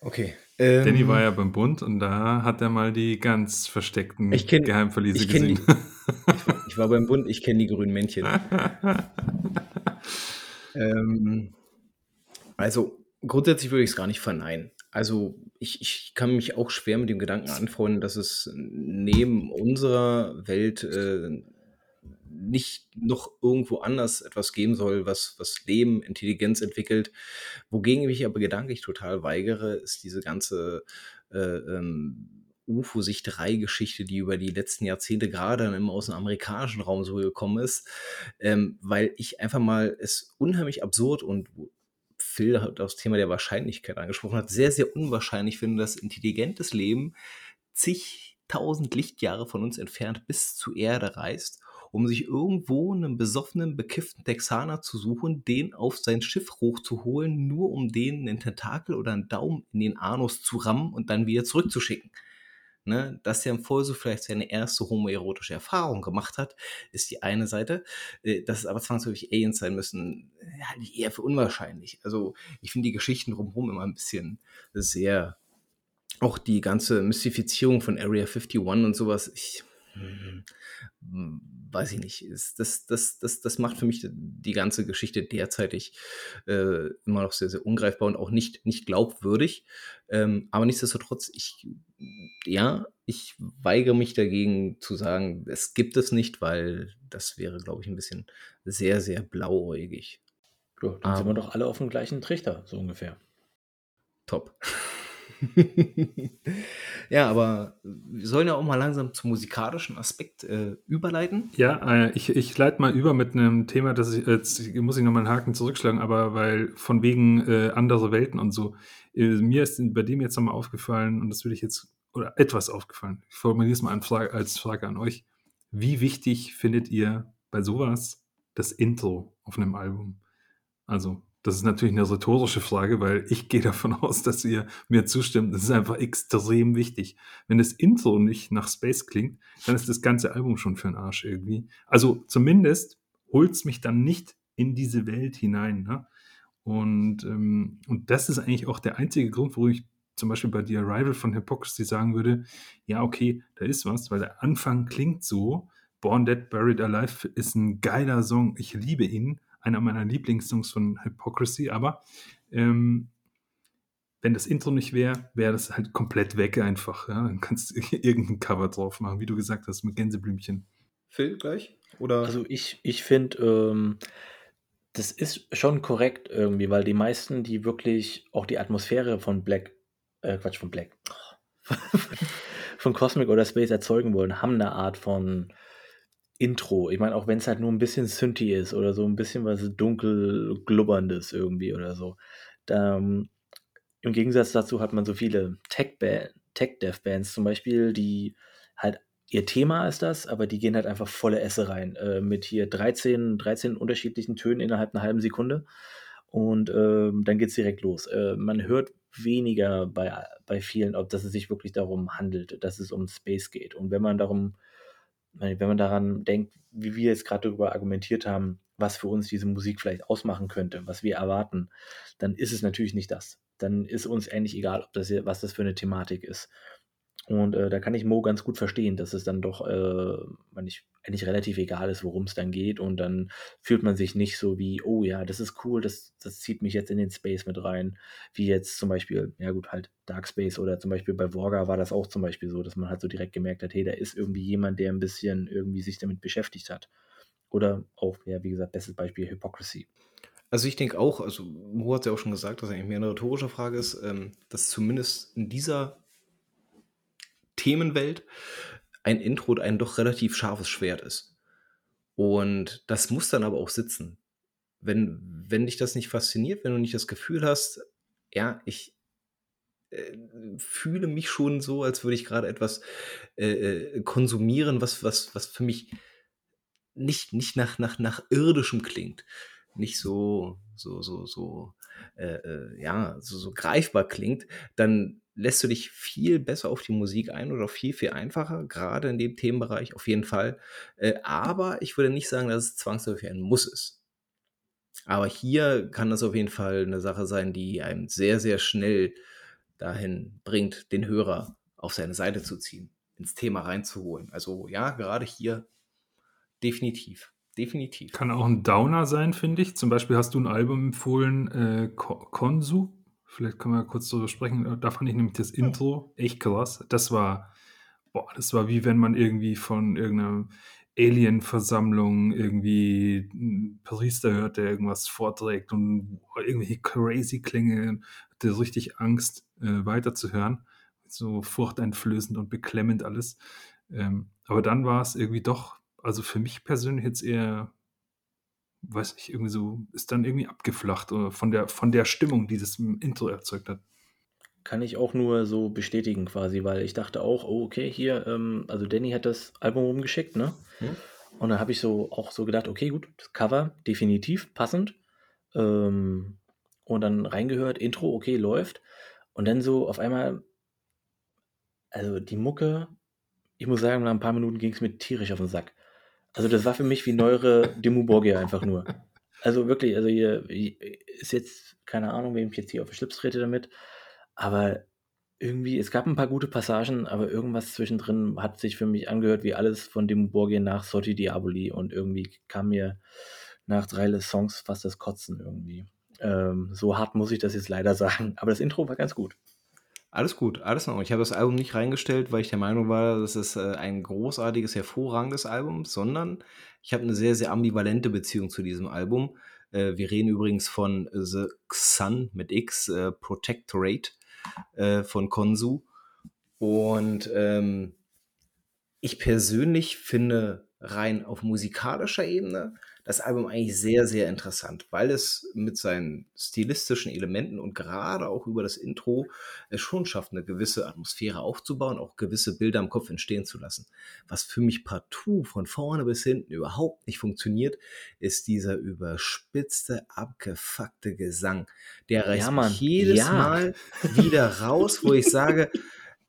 Okay. Ähm, Danny war ja beim Bund und da hat er mal die ganz versteckten ich kenn, Geheimverliese ich gesehen. Die, ich, war, ich, war, beim Bund, ich kenne die grünen Männchen. ähm, also grundsätzlich würde ich es gar nicht verneinen. Also ich, ich kann mich auch schwer mit dem Gedanken anfreunden, dass es neben unserer Welt äh, nicht noch irgendwo anders etwas geben soll, was, was Leben, Intelligenz entwickelt. Wogegen ich mich aber gedanklich total weigere, ist diese ganze äh, ähm, UFO-Sicht-3-Geschichte, die über die letzten Jahrzehnte gerade dann immer aus dem amerikanischen Raum so gekommen ist, ähm, weil ich einfach mal es unheimlich absurd und Phil hat das Thema der Wahrscheinlichkeit angesprochen hat, sehr, sehr unwahrscheinlich finde, dass intelligentes Leben zigtausend Lichtjahre von uns entfernt bis zur Erde reist, um sich irgendwo einen besoffenen, bekifften Texaner zu suchen, den auf sein Schiff hochzuholen, nur um den einen Tentakel oder einen Daumen in den Anus zu rammen und dann wieder zurückzuschicken ne, dass im Vorsuch vielleicht seine erste homoerotische Erfahrung gemacht hat, ist die eine Seite. Äh, dass es aber zwangsläufig Aliens sein müssen, halte ich eher für unwahrscheinlich. Also ich finde die Geschichten drumherum immer ein bisschen sehr, auch die ganze Mystifizierung von Area 51 und sowas, ich, weiß ich nicht, das, das, das, das macht für mich die ganze Geschichte derzeitig äh, immer noch sehr, sehr ungreifbar und auch nicht, nicht glaubwürdig. Ähm, aber nichtsdestotrotz, ich, ja, ich weigere mich dagegen zu sagen, es gibt es nicht, weil das wäre, glaube ich, ein bisschen sehr, sehr blauäugig. Ja, dann aber, sind wir doch alle auf dem gleichen Trichter, so ungefähr. Top. ja, aber wir sollen ja auch mal langsam zum musikalischen Aspekt äh, überleiten. Ja, äh, ich, ich leite mal über mit einem Thema, das ich, jetzt muss ich nochmal einen Haken zurückschlagen, aber weil von wegen äh, andere Welten und so. Äh, mir ist bei dem jetzt nochmal aufgefallen, und das würde ich jetzt, oder etwas aufgefallen. Ich formuliere es mal Frage, als Frage an euch. Wie wichtig findet ihr bei sowas das Intro auf einem Album? Also, das ist natürlich eine rhetorische Frage, weil ich gehe davon aus, dass ihr mir zustimmt. Das ist einfach extrem wichtig. Wenn das Intro nicht nach Space klingt, dann ist das ganze Album schon für den Arsch irgendwie. Also zumindest holt es mich dann nicht in diese Welt hinein. Ne? Und, ähm, und das ist eigentlich auch der einzige Grund, warum ich zum Beispiel bei The Arrival von Hypocrisy sagen würde, ja, okay, da ist was, weil der Anfang klingt so, Born Dead, Buried Alive ist ein geiler Song, ich liebe ihn, einer meiner Lieblingssongs von Hypocrisy, aber ähm, wenn das Intro nicht wäre, wäre das halt komplett weg einfach. Ja? Dann kannst du irgendein Cover drauf machen, wie du gesagt hast, mit Gänseblümchen. Phil gleich? Oder? Also ich, ich finde, ähm, das ist schon korrekt irgendwie, weil die meisten, die wirklich auch die Atmosphäre von Black, äh, Quatsch, von Black, von Cosmic oder Space erzeugen wollen, haben eine Art von Intro. Ich meine, auch wenn es halt nur ein bisschen Synthi ist oder so ein bisschen was dunkel glubberndes irgendwie oder so. Ähm, Im Gegensatz dazu hat man so viele Tech-Dev-Bands zum Beispiel, die halt ihr Thema ist das, aber die gehen halt einfach volle Esse rein. Äh, mit hier 13, 13 unterschiedlichen Tönen innerhalb einer halben Sekunde. Und ähm, dann geht es direkt los. Äh, man hört weniger bei, bei vielen, ob dass es sich wirklich darum handelt, dass es um Space geht. Und wenn man darum, wenn man daran denkt, wie wir jetzt gerade darüber argumentiert haben, was für uns diese Musik vielleicht ausmachen könnte, was wir erwarten, dann ist es natürlich nicht das. Dann ist uns eigentlich egal, ob das hier, was das für eine Thematik ist. Und äh, da kann ich Mo ganz gut verstehen, dass es dann doch äh, eigentlich, eigentlich relativ egal ist, worum es dann geht. Und dann fühlt man sich nicht so wie, oh ja, das ist cool, das, das zieht mich jetzt in den Space mit rein. Wie jetzt zum Beispiel, ja gut, halt Dark Space oder zum Beispiel bei Vorga war das auch zum Beispiel so, dass man halt so direkt gemerkt hat, hey, da ist irgendwie jemand, der ein bisschen irgendwie sich damit beschäftigt hat. Oder auch, ja, wie gesagt, bestes Beispiel Hypocrisy. Also ich denke auch, also Mo hat ja auch schon gesagt, dass eigentlich mehr eine rhetorische Frage ist, ähm, dass zumindest in dieser Themenwelt ein Intro ein doch relativ scharfes Schwert ist. Und das muss dann aber auch sitzen. Wenn, wenn dich das nicht fasziniert, wenn du nicht das Gefühl hast, ja, ich äh, fühle mich schon so, als würde ich gerade etwas äh, äh, konsumieren, was, was, was für mich nicht, nicht nach, nach, nach irdischem klingt. Nicht so, so, so, so, äh, äh ja, so, so greifbar klingt, dann lässt du dich viel besser auf die Musik ein oder viel, viel einfacher, gerade in dem Themenbereich auf jeden Fall. Äh, aber ich würde nicht sagen, dass es zwangsläufig ein Muss ist. Aber hier kann das auf jeden Fall eine Sache sein, die einem sehr, sehr schnell dahin bringt, den Hörer auf seine Seite zu ziehen, ins Thema reinzuholen. Also ja, gerade hier definitiv. Definitiv. Kann auch ein Downer sein, finde ich. Zum Beispiel hast du ein Album empfohlen, äh, Konsu Vielleicht können wir kurz darüber sprechen. Da fand ich nämlich das Intro echt krass. Das war, boah, das war wie wenn man irgendwie von irgendeiner Alien-Versammlung irgendwie einen Priester hört, der irgendwas vorträgt und irgendwelche crazy Klänge, hatte richtig Angst, äh, weiterzuhören. So furchteinflößend und beklemmend alles. Ähm, aber dann war es irgendwie doch, also für mich persönlich jetzt eher weiß nicht, irgendwie so, ist dann irgendwie abgeflacht oder von der, von der Stimmung, die das Intro erzeugt hat. Kann ich auch nur so bestätigen quasi, weil ich dachte auch, oh, okay, hier, ähm, also Danny hat das Album rumgeschickt, ne? Hm. Und dann habe ich so auch so gedacht, okay, gut, das Cover definitiv passend. Ähm, und dann reingehört, Intro, okay, läuft. Und dann so auf einmal, also die Mucke, ich muss sagen, nach ein paar Minuten ging es mir tierisch auf den Sack. Also das war für mich wie neuere Demu Borgia einfach nur. Also wirklich, also hier ist jetzt keine Ahnung, wem ich jetzt hier auf den Schlips trete damit, aber irgendwie, es gab ein paar gute Passagen, aber irgendwas zwischendrin hat sich für mich angehört wie alles von Demu Borgia nach Sotti Diaboli und irgendwie kam mir nach drei Songs fast das Kotzen irgendwie. Ähm, so hart muss ich das jetzt leider sagen, aber das Intro war ganz gut. Alles gut, alles noch. Ich habe das Album nicht reingestellt, weil ich der Meinung war, das ist äh, ein großartiges, hervorragendes Album, sondern ich habe eine sehr, sehr ambivalente Beziehung zu diesem Album. Äh, wir reden übrigens von The Sun mit X, äh, Protectorate von Konsu. Und ähm, ich persönlich finde rein auf musikalischer Ebene das Album eigentlich sehr, sehr interessant, weil es mit seinen stilistischen Elementen und gerade auch über das Intro es schon schafft, eine gewisse Atmosphäre aufzubauen, auch gewisse Bilder im Kopf entstehen zu lassen. Was für mich partout von vorne bis hinten überhaupt nicht funktioniert, ist dieser überspitzte, abgefuckte Gesang. Der reißt ja, mich jedes ja. Mal wieder raus, wo ich sage,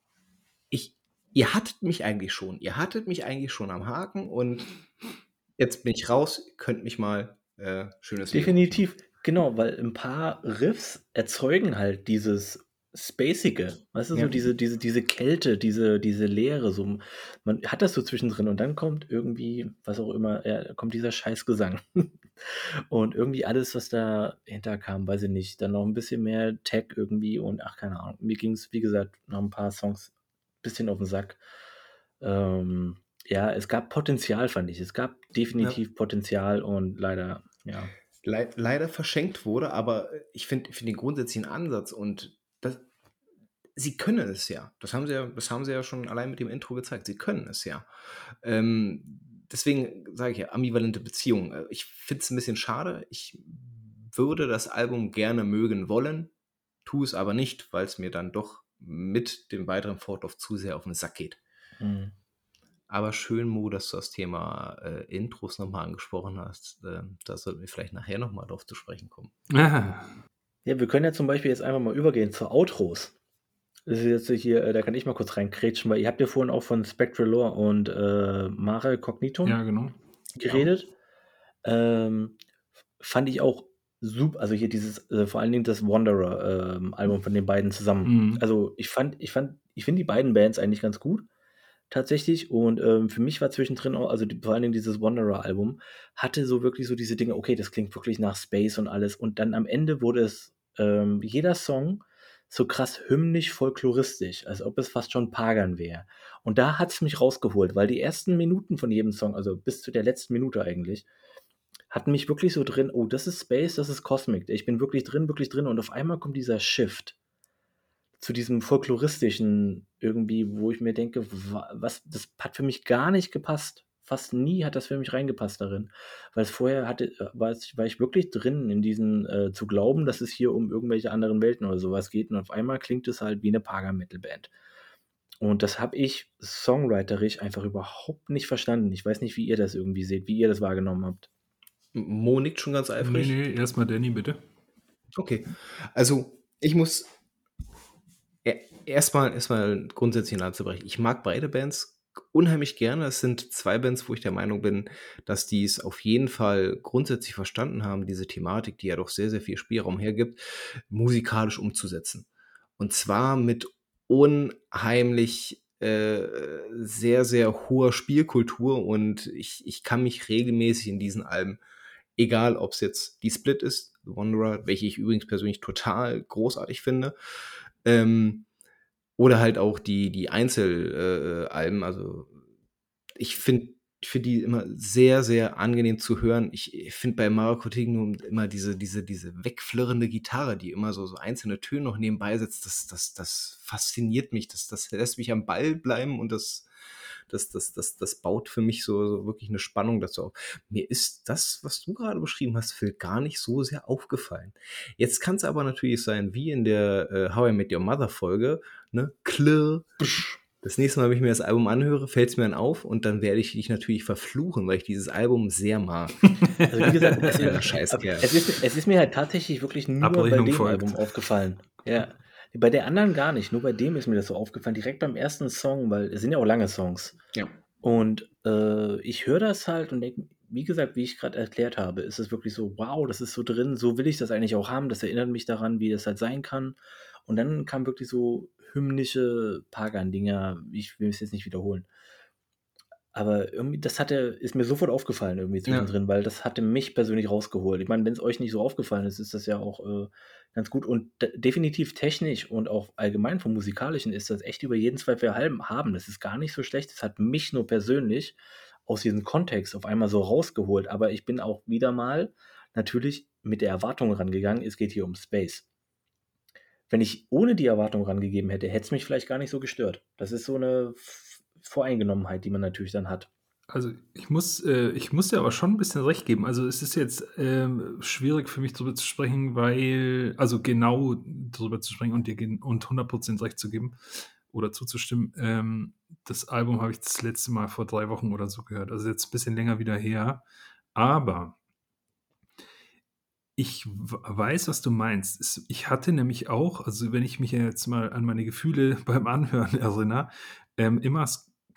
ich, ihr hattet mich eigentlich schon, ihr hattet mich eigentlich schon am Haken und jetzt bin ich raus, könnt mich mal äh, schönes Definitiv, Leben. genau, weil ein paar Riffs erzeugen halt dieses Spacige, weißt du, ja. so diese, diese, diese Kälte, diese, diese Leere, so, man hat das so zwischendrin und dann kommt irgendwie, was auch immer, ja, kommt dieser Scheißgesang. und irgendwie alles, was dahinter kam, weiß ich nicht, dann noch ein bisschen mehr Tag irgendwie und ach, keine Ahnung. Mir ging es, wie gesagt, noch ein paar Songs ein bisschen auf den Sack. Ähm, ja, es gab Potenzial, fand ich. Es gab definitiv ja. Potenzial und leider, ja. Le leider verschenkt wurde, aber ich finde find den grundsätzlichen Ansatz und das, sie können es ja. Das haben sie ja, das haben sie ja schon allein mit dem Intro gezeigt. Sie können es ja. Ähm, deswegen sage ich ja, ambivalente Beziehung. Äh, ich finde es ein bisschen schade. Ich würde das Album gerne mögen wollen, tue es aber nicht, weil es mir dann doch mit dem weiteren Fortlauf zu sehr auf den Sack geht. Mhm. Aber schön, Mo, dass du das Thema äh, Intros nochmal angesprochen hast. Äh, da sollten wir vielleicht nachher nochmal drauf zu sprechen kommen. Ja, wir können ja zum Beispiel jetzt einfach mal übergehen zu Outros. Das ist jetzt hier, äh, da kann ich mal kurz reinkrätschen, weil ihr habt ja vorhin auch von Spectral Lore und äh, Mare Cognitum Ja, genau. geredet. Ähm, fand ich auch super, also hier dieses, äh, vor allen Dingen das Wanderer-Album von den beiden zusammen. Mhm. Also ich fand, ich fand, ich finde die beiden Bands eigentlich ganz gut, tatsächlich. Und ähm, für mich war zwischendrin auch, also die, vor allen Dingen dieses Wanderer-Album, hatte so wirklich so diese Dinge, okay, das klingt wirklich nach Space und alles. Und dann am Ende wurde es ähm, jeder Song so krass hymnisch folkloristisch, als ob es fast schon Pagan wäre. Und da hat es mich rausgeholt, weil die ersten Minuten von jedem Song, also bis zu der letzten Minute eigentlich, hatten mich wirklich so drin, oh, das ist Space, das ist Cosmic. Ich bin wirklich drin, wirklich drin. Und auf einmal kommt dieser Shift zu diesem folkloristischen irgendwie, wo ich mir denke, was, das hat für mich gar nicht gepasst. Fast nie hat das für mich reingepasst darin. Weil es vorher hatte, äh, war, es, war ich wirklich drin in diesen, äh, zu glauben, dass es hier um irgendwelche anderen Welten oder sowas geht. Und auf einmal klingt es halt wie eine Pagan-Metal-Band. Und das habe ich songwriterisch einfach überhaupt nicht verstanden. Ich weiß nicht, wie ihr das irgendwie seht, wie ihr das wahrgenommen habt. Mo nickt schon ganz eifrig. Nee, nee, erstmal Danny, bitte. Okay. Also, ich muss erstmal erstmal grundsätzlich anzubrechen. Ich mag beide Bands unheimlich gerne. Es sind zwei Bands, wo ich der Meinung bin, dass die es auf jeden Fall grundsätzlich verstanden haben, diese Thematik, die ja doch sehr, sehr viel Spielraum hergibt, musikalisch umzusetzen. Und zwar mit unheimlich äh, sehr, sehr hoher Spielkultur und ich, ich kann mich regelmäßig in diesen Alben egal ob es jetzt die Split ist, Wanderer, welche ich übrigens persönlich total großartig finde, ähm, oder halt auch die, die Einzelalben. Äh, also ich finde für die immer sehr, sehr angenehm zu hören. Ich, ich finde bei Mario Coutinho immer diese, diese, diese wegflirrende Gitarre, die immer so, so einzelne Töne noch nebenbei setzt, das, das, das fasziniert mich, das, das lässt mich am Ball bleiben und das das, das, das, das baut für mich so, so wirklich eine Spannung dazu auf. Mir ist das, was du gerade beschrieben hast, Phil, gar nicht so sehr aufgefallen. Jetzt kann es aber natürlich sein, wie in der äh, How I Met Your Mother Folge, ne, klirr, das nächste Mal, wenn ich mir das Album anhöre, fällt es mir dann auf und dann werde ich dich natürlich verfluchen, weil ich dieses Album sehr mag. Also wie gesagt, es, es, ist, es ist mir halt tatsächlich wirklich nur bei dem folgt. Album aufgefallen. Ja. Bei der anderen gar nicht. Nur bei dem ist mir das so aufgefallen. Direkt beim ersten Song, weil es sind ja auch lange Songs. Ja. Und äh, ich höre das halt und denke, wie gesagt, wie ich gerade erklärt habe, ist es wirklich so, wow, das ist so drin, so will ich das eigentlich auch haben. Das erinnert mich daran, wie das halt sein kann. Und dann kam wirklich so hymnische Pagan-Dinger, ich will es jetzt nicht wiederholen. Aber irgendwie, das hatte, ist mir sofort aufgefallen irgendwie zwischendrin, ja. weil das hatte mich persönlich rausgeholt. Ich meine, wenn es euch nicht so aufgefallen ist, ist das ja auch äh, ganz gut. Und definitiv technisch und auch allgemein vom Musikalischen ist das echt über jeden Zweifel haben. Das ist gar nicht so schlecht. Das hat mich nur persönlich aus diesem Kontext auf einmal so rausgeholt. Aber ich bin auch wieder mal natürlich mit der Erwartung rangegangen, es geht hier um Space. Wenn ich ohne die Erwartung rangegeben hätte, hätte es mich vielleicht gar nicht so gestört. Das ist so eine Voreingenommenheit, die man natürlich dann hat. Also ich muss, äh, ich muss dir aber schon ein bisschen recht geben. Also es ist jetzt ähm, schwierig für mich darüber zu sprechen, weil, also genau darüber zu sprechen und dir und 100% recht zu geben oder zuzustimmen. Ähm, das Album habe ich das letzte Mal vor drei Wochen oder so gehört. Also jetzt ein bisschen länger wieder her. Aber ich weiß, was du meinst. Ich hatte nämlich auch, also wenn ich mich jetzt mal an meine Gefühle beim Anhören erinnere, ähm, immer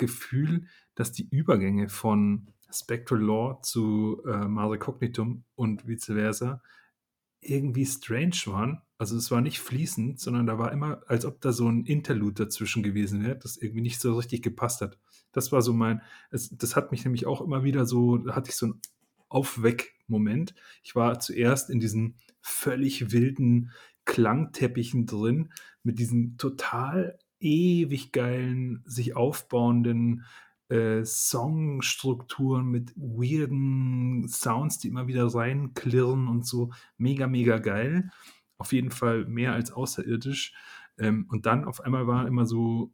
Gefühl, dass die Übergänge von Spectral Law zu äh, Mare Cognitum und vice versa irgendwie strange waren. Also es war nicht fließend, sondern da war immer, als ob da so ein Interlude dazwischen gewesen wäre, das irgendwie nicht so richtig gepasst hat. Das war so mein, es, das hat mich nämlich auch immer wieder so, da hatte ich so einen Aufweck-Moment. Ich war zuerst in diesen völlig wilden Klangteppichen drin, mit diesen total ewig geilen, sich aufbauenden äh, Songstrukturen mit weirden Sounds, die immer wieder reinklirren und so. Mega, mega geil. Auf jeden Fall mehr als außerirdisch. Ähm, und dann auf einmal war immer so,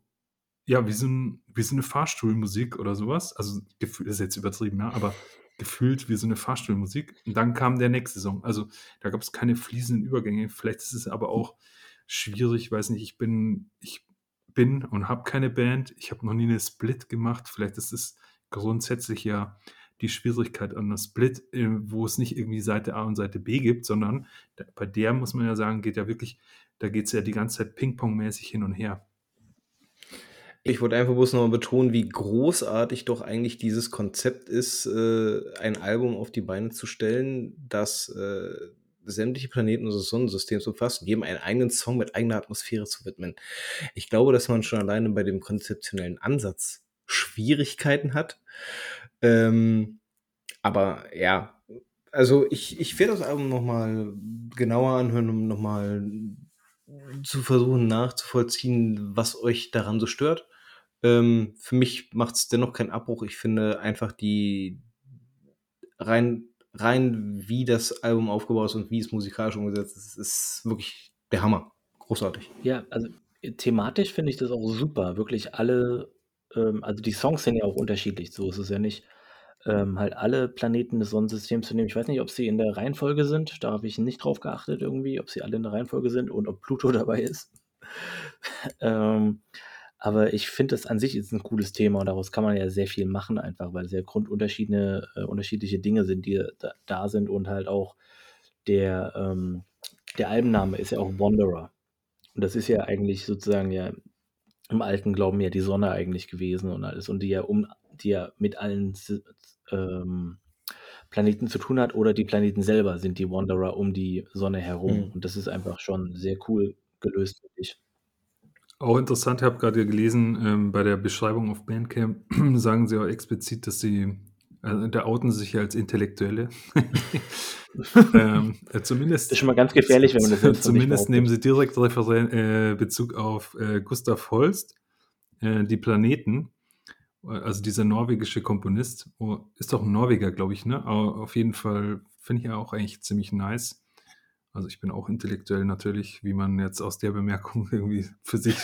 ja, wie so, ein, wie so eine Fahrstuhlmusik oder sowas. Also, das ist jetzt übertrieben, ja, aber gefühlt wie so eine Fahrstuhlmusik. Und dann kam der nächste Song. Also, da gab es keine fließenden Übergänge. Vielleicht ist es aber auch schwierig, weiß nicht, ich bin, ich bin und habe keine Band. Ich habe noch nie eine Split gemacht. Vielleicht ist es grundsätzlich ja die Schwierigkeit an der Split, äh, wo es nicht irgendwie Seite A und Seite B gibt, sondern bei der muss man ja sagen, geht ja wirklich, da geht es ja die ganze Zeit Ping-Pong-mäßig hin und her. Ich wollte einfach bloß nochmal betonen, wie großartig doch eigentlich dieses Konzept ist, äh, ein Album auf die Beine zu stellen, das äh, sämtliche Planeten unseres Sonnensystems umfasst und jedem einen eigenen Song mit eigener Atmosphäre zu widmen. Ich glaube, dass man schon alleine bei dem konzeptionellen Ansatz Schwierigkeiten hat. Ähm, aber ja, also ich, ich werde das Album nochmal genauer anhören, um nochmal zu versuchen nachzuvollziehen, was euch daran so stört. Ähm, für mich macht es dennoch keinen Abbruch. Ich finde einfach die rein, rein wie das Album aufgebaut ist und wie es musikalisch umgesetzt ist, ist wirklich der Hammer. Großartig. Ja, also äh, thematisch finde ich das auch super. Wirklich alle, ähm, also die Songs sind ja auch unterschiedlich, so ist es ja nicht. Ähm, halt alle Planeten des Sonnensystems zu nehmen. Ich weiß nicht, ob sie in der Reihenfolge sind. Da habe ich nicht drauf geachtet irgendwie, ob sie alle in der Reihenfolge sind und ob Pluto dabei ist. ähm, aber ich finde, das an sich ist ein cooles Thema und daraus kann man ja sehr viel machen, einfach weil sehr grundunterschiedliche äh, unterschiedliche Dinge sind, die da, da, sind und halt auch der, ähm, der Albenname ist ja auch Wanderer. Und das ist ja eigentlich sozusagen ja im alten Glauben ja die Sonne eigentlich gewesen und alles und die ja um, die ja mit allen ähm, Planeten zu tun hat oder die Planeten selber sind die Wanderer um die Sonne herum. Mhm. Und das ist einfach schon sehr cool gelöst, finde ich. Auch interessant, ich habe gerade gelesen, ähm, bei der Beschreibung auf Bandcamp sagen sie auch explizit, dass sie, äh, da outen sie sich als Intellektuelle. ähm, äh, zumindest, das ist schon mal ganz gefährlich, wenn man das jetzt Zumindest nehmen sie direkt Referen äh, Bezug auf äh, Gustav Holst, äh, die Planeten, also dieser norwegische Komponist, oh, ist doch ein Norweger, glaube ich, ne? Aber auf jeden Fall finde ich ja auch eigentlich ziemlich nice. Also ich bin auch intellektuell natürlich, wie man jetzt aus der Bemerkung irgendwie für sich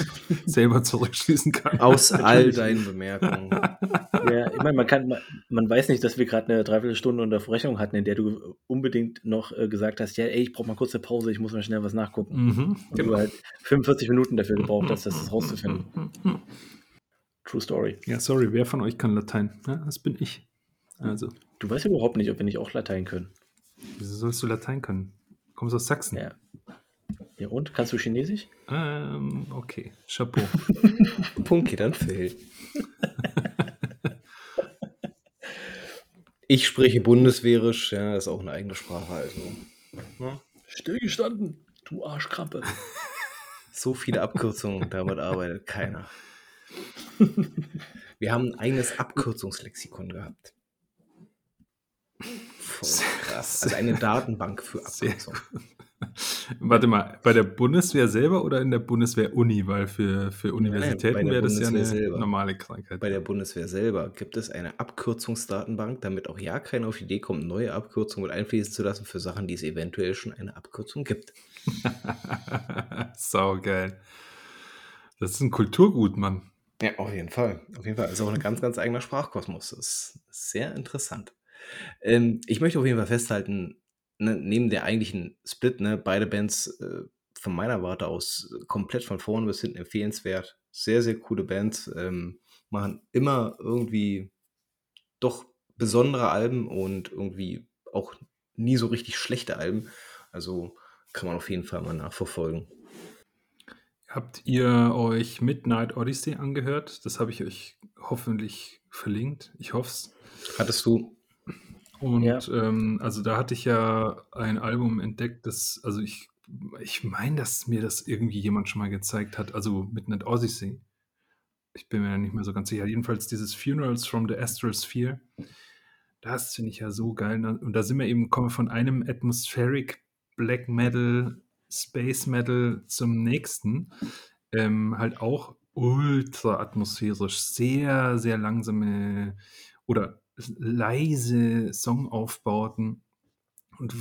selber zurückschließen kann. Aus all deinen Bemerkungen. ja, ich meine, man kann, man, man weiß nicht, dass wir gerade eine Dreiviertelstunde Unterbrechung hatten, in der du unbedingt noch äh, gesagt hast, ja, ey, ich brauche mal kurz eine Pause, ich muss mal schnell was nachgucken. Mhm, genau. du halt 45 Minuten dafür gebraucht hast, das rauszufinden. True Story. Ja, sorry, wer von euch kann Latein? Ja, das bin ich. Also. Du weißt überhaupt nicht, ob wir nicht auch Latein können. Wieso sollst du Latein können? Kommst aus Sachsen? Ja. Ja, und? Kannst du Chinesisch? Ähm, okay. Chapeau. Punkt dann fehlt. ich spreche Bundeswehrisch, ja, das ist auch eine eigene Sprache, also. Ja. Stillgestanden, du Arschkrampe. so viele Abkürzungen, damit arbeitet keiner. Wir haben ein eigenes Abkürzungslexikon gehabt. Voll krass. Also eine Datenbank für Abkürzungen. Warte mal, bei der Bundeswehr selber oder in der Bundeswehr-Uni? Weil für, für Universitäten wäre das ja eine selber. normale Krankheit. Bei der Bundeswehr selber gibt es eine Abkürzungsdatenbank, damit auch ja keiner auf die Idee kommt, neue Abkürzungen mit einfließen zu lassen für Sachen, die es eventuell schon eine Abkürzung gibt. Sau geil. Das ist ein Kulturgut, Mann. Ja, auf jeden Fall. Auf jeden Fall. Das ist auch ein ganz, ganz eigener Sprachkosmos. Das ist sehr interessant. Ähm, ich möchte auf jeden Fall festhalten, ne, neben der eigentlichen Split, ne, beide Bands äh, von meiner Warte aus komplett von vorne bis hinten empfehlenswert. Sehr, sehr coole Bands. Ähm, machen immer irgendwie doch besondere Alben und irgendwie auch nie so richtig schlechte Alben. Also kann man auf jeden Fall mal nachverfolgen. Habt ihr euch Midnight Odyssey angehört? Das habe ich euch hoffentlich verlinkt. Ich hoffe es. Hattest du? Und ja. ähm, also da hatte ich ja ein Album entdeckt, das, also ich, ich meine, dass mir das irgendwie jemand schon mal gezeigt hat, also Midnight Odyssey. Ich bin mir ja nicht mehr so ganz sicher. Jedenfalls dieses Funerals from the Astral Sphere. Das finde ich ja so geil. Ne? Und da sind wir eben, kommen von einem Atmospheric Black Metal, Space Metal zum nächsten. Ähm, halt auch ultra atmosphärisch, sehr, sehr langsame oder leise Songaufbauten und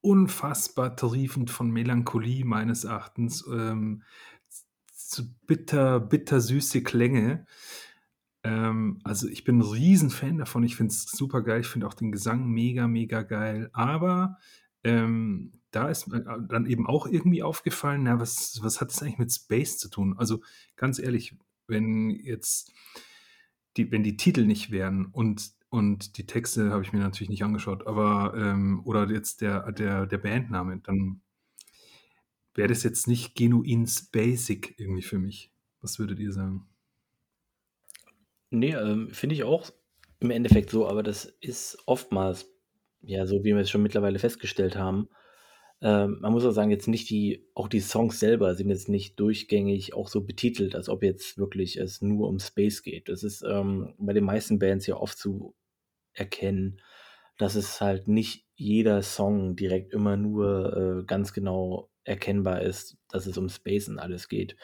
unfassbar triefend von Melancholie meines Erachtens, ähm, zu bitter, bitter süße Klänge. Ähm, also ich bin ein Riesenfan davon. Ich finde es super geil. Ich finde auch den Gesang mega, mega geil. Aber ähm, da ist mir dann eben auch irgendwie aufgefallen, na, was, was hat das eigentlich mit Space zu tun? Also ganz ehrlich, wenn jetzt die, wenn die Titel nicht wären und und die Texte habe ich mir natürlich nicht angeschaut, aber ähm, oder jetzt der, der, der Bandname, dann wäre das jetzt nicht genuin basic irgendwie für mich. Was würdet ihr sagen? Nee, ähm, finde ich auch im Endeffekt so, aber das ist oftmals, ja, so wie wir es schon mittlerweile festgestellt haben. Ähm, man muss auch sagen, jetzt nicht die, auch die Songs selber sind jetzt nicht durchgängig auch so betitelt, als ob jetzt wirklich es nur um Space geht. Das ist ähm, bei den meisten Bands ja oft zu erkennen, dass es halt nicht jeder Song direkt immer nur äh, ganz genau erkennbar ist, dass es um Space und alles geht.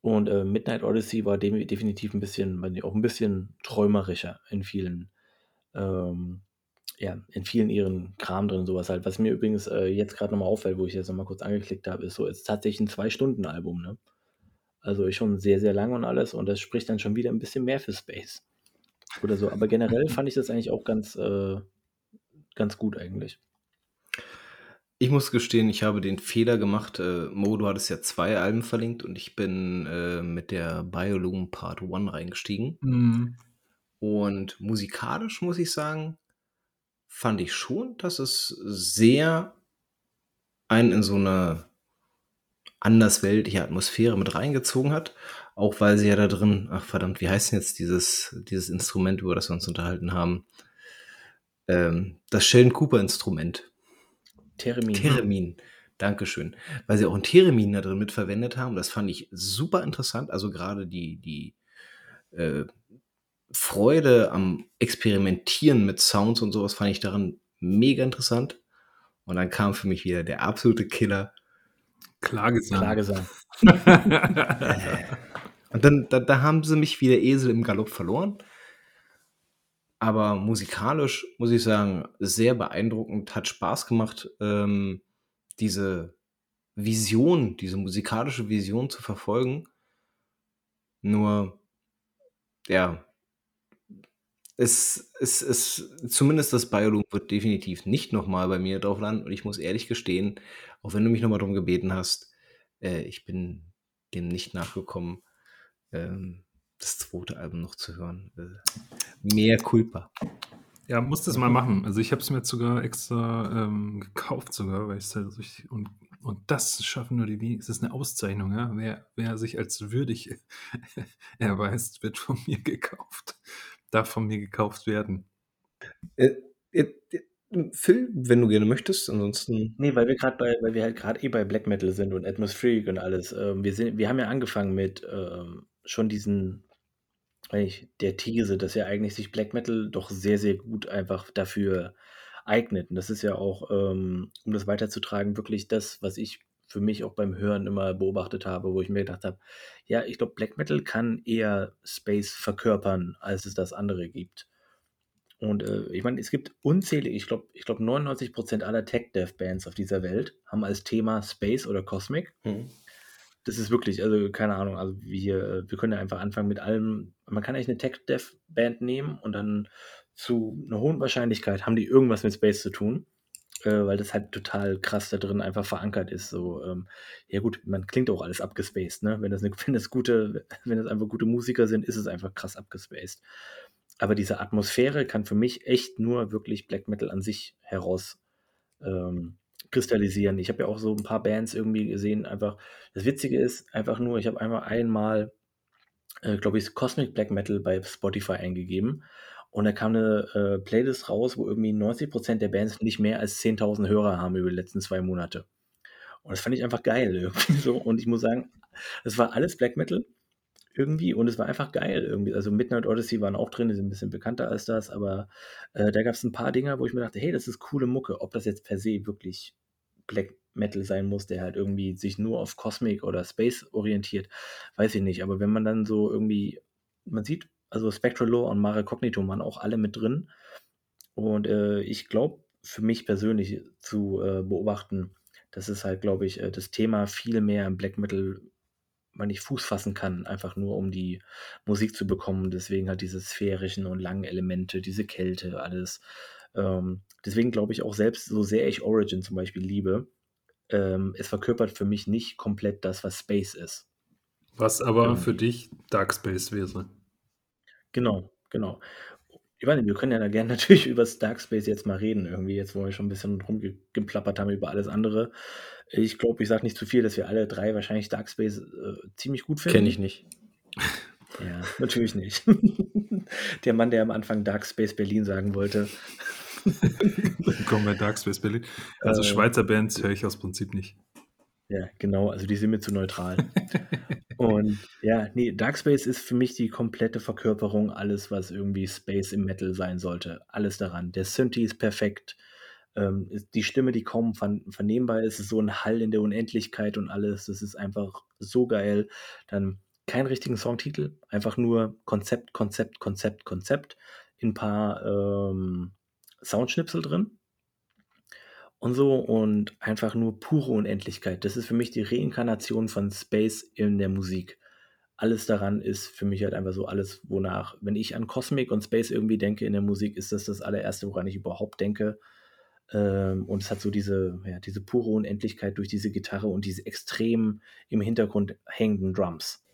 Und äh, Midnight Odyssey war definitiv ein bisschen, auch ein bisschen träumerischer in vielen, ähm, ja, in vielen ihren Kram drin, sowas halt. Was mir übrigens äh, jetzt gerade nochmal auffällt, wo ich jetzt nochmal kurz angeklickt habe, ist so, es ist tatsächlich ein Zwei-Stunden-Album, ne? Also ist schon sehr, sehr lang und alles und das spricht dann schon wieder ein bisschen mehr für Space. Oder so. Aber generell fand ich das eigentlich auch ganz, äh, ganz gut eigentlich. Ich muss gestehen, ich habe den Fehler gemacht. Äh, Mo, du hattest ja zwei Alben verlinkt und ich bin äh, mit der Biolume Part 1 reingestiegen. Mhm. Und musikalisch muss ich sagen, fand ich schon, dass es sehr einen in so eine andersweltliche Atmosphäre mit reingezogen hat. Auch weil sie ja da drin, ach verdammt, wie heißt denn jetzt dieses, dieses Instrument, über das wir uns unterhalten haben? Ähm, das Sheldon Cooper Instrument. Theremin. Theremin. Dankeschön. Weil sie auch ein Theremin da drin mitverwendet haben. Das fand ich super interessant. Also gerade die, die äh, Freude am Experimentieren mit Sounds und sowas fand ich daran mega interessant. Und dann kam für mich wieder der absolute Killer. Klagesang. Klagesang. Und dann da, da haben sie mich wie der Esel im Galopp verloren. Aber musikalisch muss ich sagen, sehr beeindruckend, hat Spaß gemacht, ähm, diese Vision, diese musikalische Vision zu verfolgen. Nur, ja, es, es, es, zumindest das Bioloom wird definitiv nicht nochmal bei mir drauf landen. Und ich muss ehrlich gestehen, auch wenn du mich nochmal darum gebeten hast, äh, ich bin dem nicht nachgekommen. Ähm, das zweite Album noch zu hören. Äh, mehr Culpa. Ja, muss das mal machen. Also ich habe es mir jetzt sogar extra ähm, gekauft sogar, weil ich es halt richtig und, und das schaffen nur die wenigsten. Es ist eine Auszeichnung, ja. Wer, wer sich als würdig erweist, wird von mir gekauft. Darf von mir gekauft werden. Äh, äh, äh Phil, wenn du gerne möchtest, ansonsten. Nee, weil wir gerade bei, weil wir halt gerade eh bei Black Metal sind und Atmospheric und alles. Ähm, wir, sind, wir haben ja angefangen mit ähm, schon diesen eigentlich der These, dass ja eigentlich sich Black Metal doch sehr, sehr gut einfach dafür eignet. Und das ist ja auch, ähm, um das weiterzutragen, wirklich das, was ich für mich auch beim Hören immer beobachtet habe, wo ich mir gedacht habe, ja, ich glaube, Black Metal kann eher Space verkörpern, als es das andere gibt. Und äh, ich meine, es gibt unzählige, ich glaube, ich glaube 99% aller Tech-Dev-Bands auf dieser Welt haben als Thema Space oder Cosmic. Mhm das ist wirklich, also keine Ahnung, also wir, wir können ja einfach anfangen mit allem. Man kann eigentlich eine Tech-Dev-Band nehmen und dann zu einer hohen Wahrscheinlichkeit haben die irgendwas mit Space zu tun, äh, weil das halt total krass da drin einfach verankert ist. So, ähm, ja gut, man klingt auch alles abgespaced, ne? Wenn das, eine, wenn das gute, wenn das einfach gute Musiker sind, ist es einfach krass abgespaced. Aber diese Atmosphäre kann für mich echt nur wirklich Black Metal an sich heraus ähm, kristallisieren. Ich habe ja auch so ein paar Bands irgendwie gesehen, einfach das Witzige ist einfach nur, ich habe einmal einmal, äh, glaube ich, Cosmic Black Metal bei Spotify eingegeben und da kam eine äh, Playlist raus, wo irgendwie 90% der Bands nicht mehr als 10.000 Hörer haben über die letzten zwei Monate. Und das fand ich einfach geil irgendwie so und ich muss sagen, es war alles Black Metal irgendwie und es war einfach geil irgendwie. Also Midnight Odyssey waren auch drin, die sind ein bisschen bekannter als das, aber äh, da gab es ein paar Dinger, wo ich mir dachte, hey, das ist coole Mucke. Ob das jetzt per se wirklich Black Metal sein muss, der halt irgendwie sich nur auf Cosmic oder Space orientiert, weiß ich nicht. Aber wenn man dann so irgendwie, man sieht, also Spectral Law und Mare Cognitum waren auch alle mit drin. Und äh, ich glaube, für mich persönlich zu äh, beobachten, dass es halt, glaube ich, äh, das Thema viel mehr im Black Metal man nicht Fuß fassen kann, einfach nur um die Musik zu bekommen. Deswegen halt diese sphärischen und langen Elemente, diese Kälte, alles. Ähm, deswegen glaube ich auch selbst, so sehr ich Origin zum Beispiel liebe, ähm, es verkörpert für mich nicht komplett das, was Space ist. Was aber Irgendwie. für dich Dark Space wäre. Genau, genau. Ich meine, wir können ja da gerne natürlich über Dark Space jetzt mal reden irgendwie, jetzt wo wir schon ein bisschen rumgeplappert haben über alles andere. Ich glaube, ich sage nicht zu viel, dass wir alle drei wahrscheinlich Dark Space äh, ziemlich gut finden. Kenne ich nicht. Ja, natürlich nicht. der Mann, der am Anfang Dark Space Berlin sagen wollte. Kommen wir Dark Space Berlin. Also äh, Schweizer Bands höre ich aus Prinzip nicht. Ja, genau, also die sind mir zu neutral. Und ja, nee, Darkspace ist für mich die komplette Verkörperung alles, was irgendwie Space im Metal sein sollte. Alles daran. Der Synthi ist perfekt. Ähm, die Stimme, die kaum vernehmbar ist, ist so ein Hall in der Unendlichkeit und alles. Das ist einfach so geil. Dann keinen richtigen Songtitel, einfach nur Konzept, Konzept, Konzept, Konzept. In ein paar ähm, Soundschnipsel drin und so und einfach nur pure Unendlichkeit. Das ist für mich die Reinkarnation von Space in der Musik. Alles daran ist für mich halt einfach so alles, wonach, wenn ich an Cosmic und Space irgendwie denke in der Musik, ist das das allererste, woran ich überhaupt denke. Ähm, und es hat so diese, ja, diese pure Unendlichkeit durch diese Gitarre und diese extrem im Hintergrund hängenden Drums.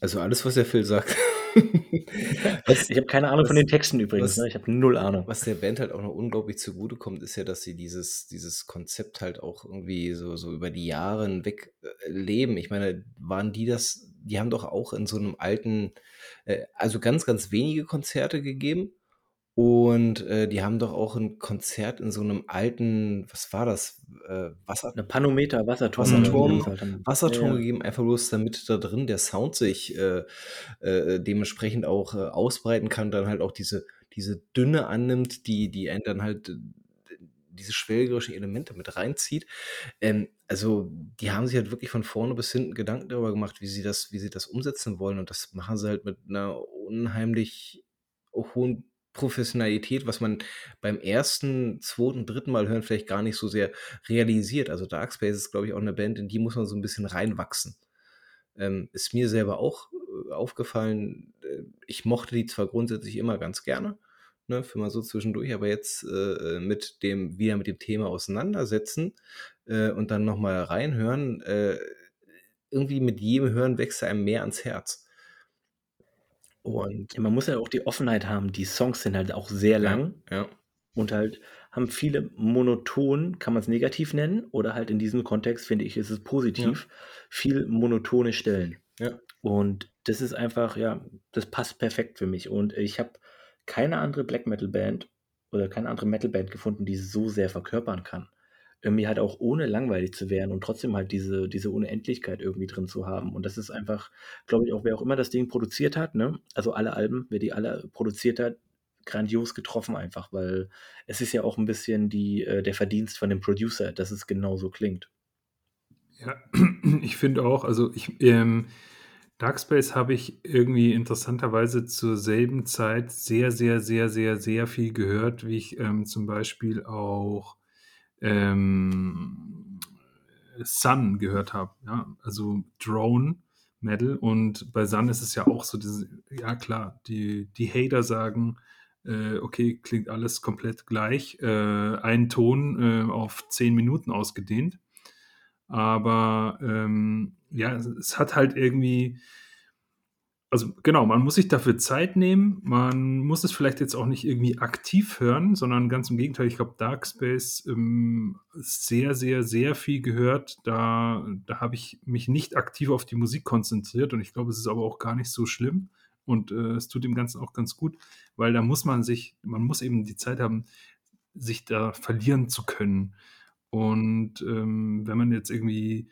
Also alles, was der Phil sagt. ich habe keine Ahnung was, von den Texten übrigens. Was, ne? Ich habe null Ahnung. Was der Band halt auch noch unglaublich zugutekommt, ist ja, dass sie dieses, dieses Konzept halt auch irgendwie so, so über die Jahre hinweg äh, leben. Ich meine, waren die das, die haben doch auch in so einem alten, äh, also ganz, ganz wenige Konzerte gegeben und äh, die haben doch auch ein Konzert in so einem alten, was war das? Äh, Wasser Eine Panometer, Wasserturm. Wasserturm, Wasserturm ja, ja. gegeben, einfach bloß damit da drin der Sound sich äh, äh, dementsprechend auch äh, ausbreiten kann, dann halt auch diese, diese Dünne annimmt, die, die einen dann halt äh, diese schwelgerischen Elemente mit reinzieht. Ähm, also die haben sich halt wirklich von vorne bis hinten Gedanken darüber gemacht, wie sie das, wie sie das umsetzen wollen. Und das machen sie halt mit einer unheimlich hohen Professionalität, was man beim ersten, zweiten, dritten Mal hören vielleicht gar nicht so sehr realisiert. Also Darkspace ist, glaube ich, auch eine Band, in die muss man so ein bisschen reinwachsen. Ähm, ist mir selber auch äh, aufgefallen. Äh, ich mochte die zwar grundsätzlich immer ganz gerne, ne, für mal so zwischendurch, aber jetzt äh, mit dem, wieder mit dem Thema auseinandersetzen äh, und dann nochmal reinhören, äh, irgendwie mit jedem Hören wächst einem mehr ans Herz. Und man muss ja auch die Offenheit haben. Die Songs sind halt auch sehr lang ja. und halt haben viele monoton, kann man es negativ nennen, oder halt in diesem Kontext finde ich, ist es positiv, ja. viel monotone Stellen. Ja. Und das ist einfach, ja, das passt perfekt für mich. Und ich habe keine andere Black Metal Band oder keine andere Metal Band gefunden, die es so sehr verkörpern kann irgendwie halt auch ohne langweilig zu werden und trotzdem halt diese, diese Unendlichkeit irgendwie drin zu haben. Und das ist einfach, glaube ich, auch wer auch immer das Ding produziert hat, ne? Also alle Alben, wer die alle produziert hat, grandios getroffen einfach, weil es ist ja auch ein bisschen die, äh, der Verdienst von dem Producer, dass es genau so klingt. Ja, ich finde auch, also ich, ähm, Darkspace habe ich irgendwie interessanterweise zur selben Zeit sehr, sehr, sehr, sehr, sehr viel gehört, wie ich ähm, zum Beispiel auch ähm, Sun gehört habe. Ja? Also Drone Metal. Und bei Sun ist es ja auch so, diese, ja klar, die, die Hater sagen, äh, okay, klingt alles komplett gleich. Äh, ein Ton äh, auf zehn Minuten ausgedehnt. Aber ähm, ja, es hat halt irgendwie also genau, man muss sich dafür Zeit nehmen. Man muss es vielleicht jetzt auch nicht irgendwie aktiv hören, sondern ganz im Gegenteil. Ich glaube, Darkspace ähm, sehr, sehr, sehr viel gehört. Da, da habe ich mich nicht aktiv auf die Musik konzentriert und ich glaube, es ist aber auch gar nicht so schlimm und äh, es tut dem Ganzen auch ganz gut, weil da muss man sich, man muss eben die Zeit haben, sich da verlieren zu können. Und ähm, wenn man jetzt irgendwie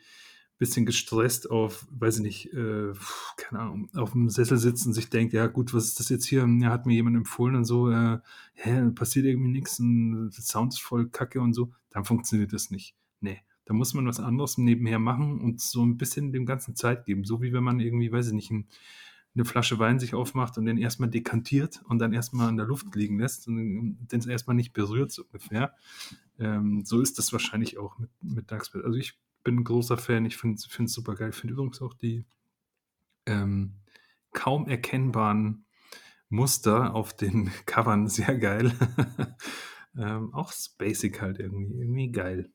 bisschen gestresst auf, weiß ich nicht, äh, keine Ahnung, auf dem Sessel sitzt und sich denkt, ja gut, was ist das jetzt hier? Ja, hat mir jemand empfohlen und so, äh, hä, passiert irgendwie nichts und Sound ist voll kacke und so, dann funktioniert das nicht. Nee, da muss man was anderes nebenher machen und so ein bisschen dem Ganzen Zeit geben. So wie wenn man irgendwie, weiß ich nicht, ein, eine Flasche Wein sich aufmacht und den erstmal dekantiert und dann erstmal in der Luft liegen lässt und den erstmal nicht berührt, so ungefähr. Ähm, so ist das wahrscheinlich auch mit, mit Darkspell. Also ich bin ein großer Fan. Ich finde es super geil. Ich finde übrigens auch die ähm, kaum erkennbaren Muster auf den Covern sehr geil. ähm, auch basic halt irgendwie, irgendwie geil.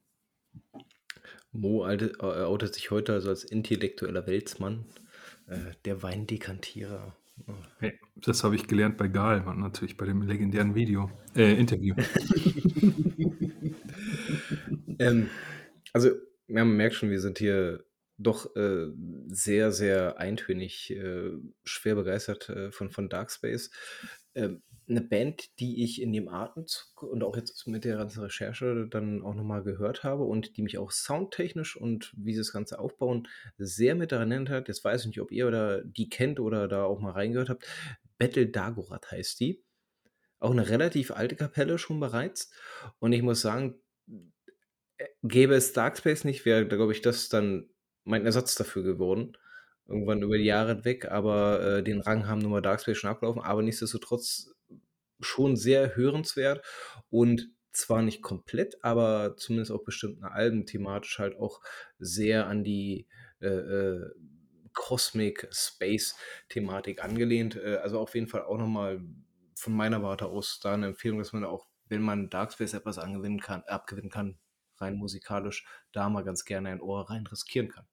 Mo outet sich heute also als intellektueller Weltsmann, äh, der Weindekantierer. Hey, das habe ich gelernt bei Gahlmann natürlich, bei dem legendären Video, äh, Interview. ähm, also, ja, man merkt schon, wir sind hier doch äh, sehr, sehr eintönig, äh, schwer begeistert äh, von, von Dark Space. Ähm, eine Band, die ich in dem Atemzug und auch jetzt mit der ganzen Recherche dann auch nochmal gehört habe und die mich auch soundtechnisch und wie sie das Ganze aufbauen, sehr mit daran erinnert hat. Jetzt weiß ich nicht, ob ihr oder die kennt oder da auch mal reingehört habt. Battle Dagorath heißt die. Auch eine relativ alte Kapelle schon bereits. Und ich muss sagen, gäbe es Darkspace nicht, wäre, glaube ich, das dann mein Ersatz dafür geworden. Irgendwann über die Jahre hinweg, aber äh, den Rang haben nun mal Darkspace schon abgelaufen, aber nichtsdestotrotz schon sehr hörenswert und zwar nicht komplett, aber zumindest auf bestimmten Alben thematisch halt auch sehr an die äh, äh, Cosmic Space Thematik angelehnt. Äh, also auf jeden Fall auch nochmal von meiner Warte aus da eine Empfehlung, dass man auch, wenn man Darkspace etwas angewinnen kann, abgewinnen kann, rein musikalisch, da mal ganz gerne ein Ohr rein riskieren kann.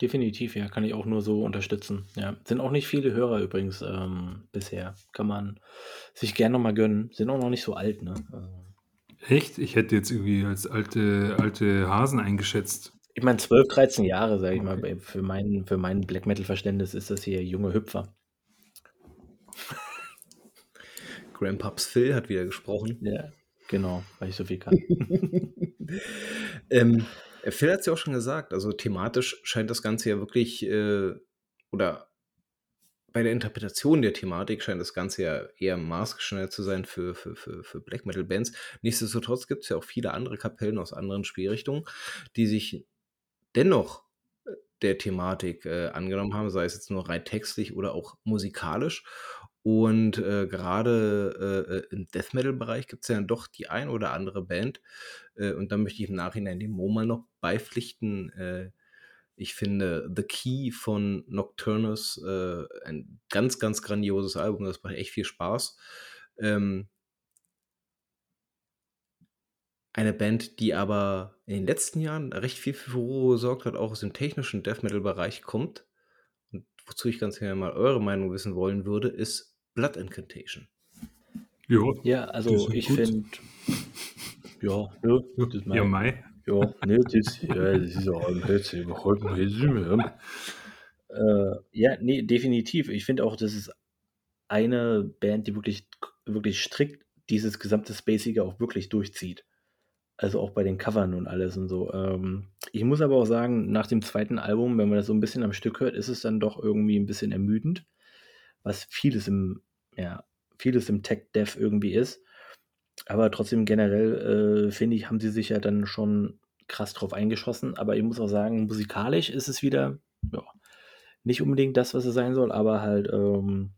Definitiv, ja, kann ich auch nur so unterstützen. Ja, sind auch nicht viele Hörer übrigens ähm, bisher. Kann man sich gerne noch mal gönnen. Sind auch noch nicht so alt, ne? Also, Echt? Ich hätte jetzt irgendwie als alte, alte Hasen eingeschätzt. ich meine, 12, 13 Jahre, sage ich mal, bei- für mein, für mein Black Metal-Verständnis ist das hier junge Hüpfer. Grandpaps Phil hat wieder gesprochen. Ja, genau, weil ich so viel kann. ähm, Phil hat es ja auch schon gesagt, also thematisch scheint das Ganze ja wirklich, äh, oder bei der Interpretation der Thematik scheint das Ganze ja eher maßgeschneidert zu sein für, für, für, für Black Metal Bands. Nichtsdestotrotz gibt es ja auch viele andere Kapellen aus anderen Spielrichtungen, die sich dennoch äh, der Thematik äh, angenommen haben, sei es jetzt nur rein textlich oder auch musikalisch. Und äh, gerade äh, äh im Death Metal-Bereich gibt es ja doch die ein oder andere Band. Äh, und da möchte ich im Nachhinein dem Mo mal noch beipflichten. Äh, ich finde The Key von Nocturnus äh, ein ganz, ganz grandioses Album. Das macht echt viel Spaß. Ähm, eine Band, die aber in den letzten Jahren recht viel für Furore gesorgt hat, auch aus dem technischen Death Metal-Bereich kommt. Und wozu ich ganz gerne mal eure Meinung wissen wollen würde, ist Blood Incantation. Jo, Ja, also ich finde, ja, ja, das ist Ja, mein, Mai. ja, ne, das, ja, das ist auch ein Herz, überhaupt Resümee. Äh, ja, nee, definitiv. Ich finde auch, das ist eine Band, die wirklich, wirklich strikt dieses gesamte Spacige auch wirklich durchzieht. Also auch bei den Covern und alles und so. Ähm, ich muss aber auch sagen, nach dem zweiten Album, wenn man das so ein bisschen am Stück hört, ist es dann doch irgendwie ein bisschen ermüdend, was vieles im, ja, vieles im Tech-Dev irgendwie ist. Aber trotzdem generell, äh, finde ich, haben sie sich ja dann schon krass drauf eingeschossen. Aber ich muss auch sagen, musikalisch ist es wieder, ja, nicht unbedingt das, was es sein soll, aber halt, ähm,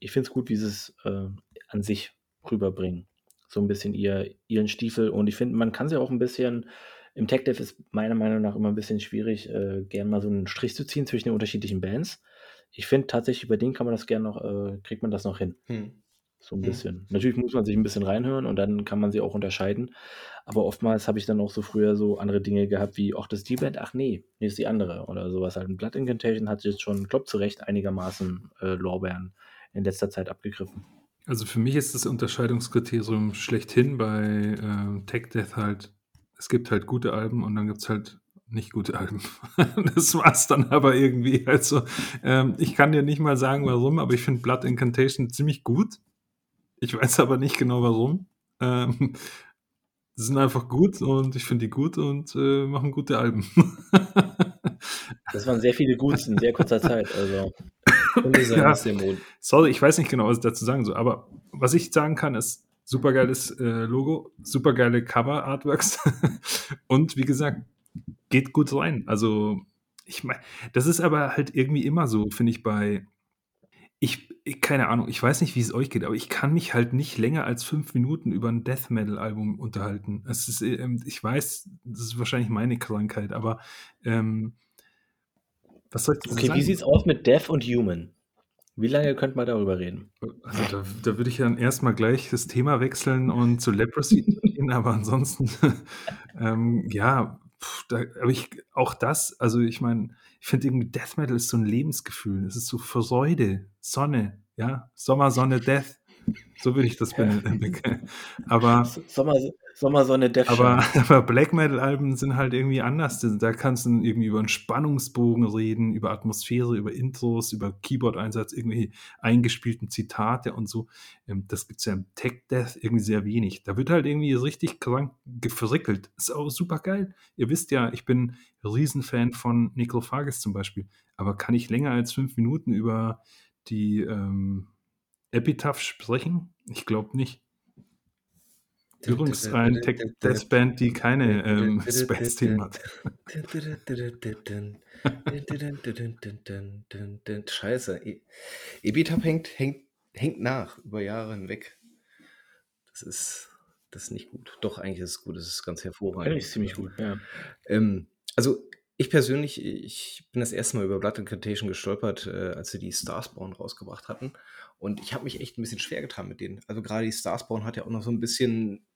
ich finde es gut, wie sie es äh, an sich rüberbringen. So ein bisschen ihr, ihren Stiefel. Und ich finde, man kann sie auch ein bisschen, im Tech-Dev ist meiner Meinung nach immer ein bisschen schwierig, äh, gern mal so einen Strich zu ziehen zwischen den unterschiedlichen Bands. Ich finde tatsächlich, bei denen kann man das gern noch, äh, kriegt man das noch hin. Hm. So ein Hm. bisschen. Natürlich muss man sich ein bisschen reinhören und dann kann man sie auch unterscheiden. Aber oftmals habe ich dann auch so früher so andere Dinge gehabt wie, ach, das ist die Band, ach nee, nee, ist die andere. Oder sowas halt. Ein Blood Incantation hat jetzt schon, glaub zu Recht, einigermaßen äh, Lorbeeren in letzter Zeit abgegriffen. Also für mich ist das Unterscheidungskriterium schlechthin bei ähm, Tech Death halt, es gibt halt gute Alben und dann gibt es halt nicht gute Alben. das war's dann aber irgendwie. Also ähm, ich kann dir nicht mal sagen, warum, aber ich finde Blood Incantation ziemlich gut. Ich weiß aber nicht genau warum. Ähm, sie sind einfach gut und ich finde die gut und äh, machen gute Alben. Das waren sehr viele Gutes in sehr kurzer Zeit. Also, Ja. Sorry, ich weiß nicht genau, was ich dazu sagen soll, aber was ich sagen kann, ist supergeiles äh, Logo, supergeile Cover-Artworks und wie gesagt, geht gut rein. Also, ich meine, das ist aber halt irgendwie immer so, finde ich, bei. Ich, keine Ahnung, ich weiß nicht, wie es euch geht, aber ich kann mich halt nicht länger als fünf Minuten über ein Death Metal-Album unterhalten. Es ist, ähm, ich weiß, das ist wahrscheinlich meine Krankheit, aber ähm, was soll ich okay, sagen? wie sieht's aus mit Death und Human? Wie lange könnte man darüber reden? Also da, da würde ich dann erstmal gleich das Thema wechseln und zu Leprosy gehen, aber ansonsten, ähm, ja, pff, da, aber ich, auch das, also ich meine, ich finde irgendwie Death Metal ist so ein Lebensgefühl. Es ist so Freude, Sonne, ja, Sommer, Sonne, Death. So würde ich das benennen. Aber Sommer, Sommersonne, Death aber, aber Black Metal-Alben sind halt irgendwie anders. Da kannst du irgendwie über einen Spannungsbogen reden, über Atmosphäre, über Intros, über Keyboard-Einsatz, irgendwie eingespielten Zitate und so. Ähm, das gibt es ja im Tech Death irgendwie sehr wenig. Da wird halt irgendwie richtig krank gefrickelt. Ist auch super geil. Ihr wisst ja, ich bin Riesenfan von Necrophagus zum Beispiel. Aber kann ich länger als fünf Minuten über die ähm, Epitaph sprechen? Ich glaube nicht. Übrigens ein Tech-Death-Band, die keine ähm, Space-Themen hat. Scheiße. E- Epitaph hängt, hängt, hängt nach über Jahre hinweg. Das ist, das ist nicht gut. Doch, eigentlich ist es gut. Das ist ganz hervorragend. Eigentlich ziemlich gut, ja. Ähm, also ich persönlich, ich bin das erste Mal über Blood Incantation gestolpert, äh, als sie die Starspawn rausgebracht hatten. Und ich habe mich echt ein bisschen schwer getan mit denen. Also gerade die Starspawn hat ja auch noch so ein bisschen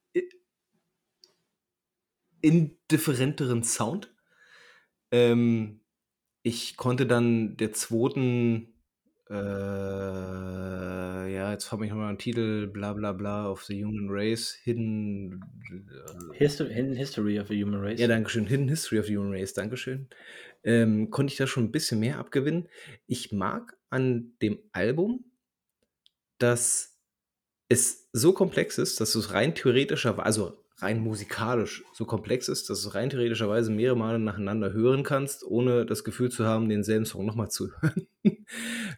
indifferenteren Sound. Ähm, ich konnte dann der zweiten, äh, ja, jetzt habe ich nochmal einen Titel, bla bla bla, of the Human Race, Hidden, äh, History, Hidden History of the Human Race. Ja, danke schön, Hidden History of the Human Race, danke schön. Ähm, konnte ich da schon ein bisschen mehr abgewinnen. Ich mag an dem Album, dass es so komplex ist, dass du es rein theoretischer, also rein musikalisch so komplex ist, dass du rein theoretischerweise mehrere Male nacheinander hören kannst, ohne das Gefühl zu haben, denselben Song nochmal zu hören.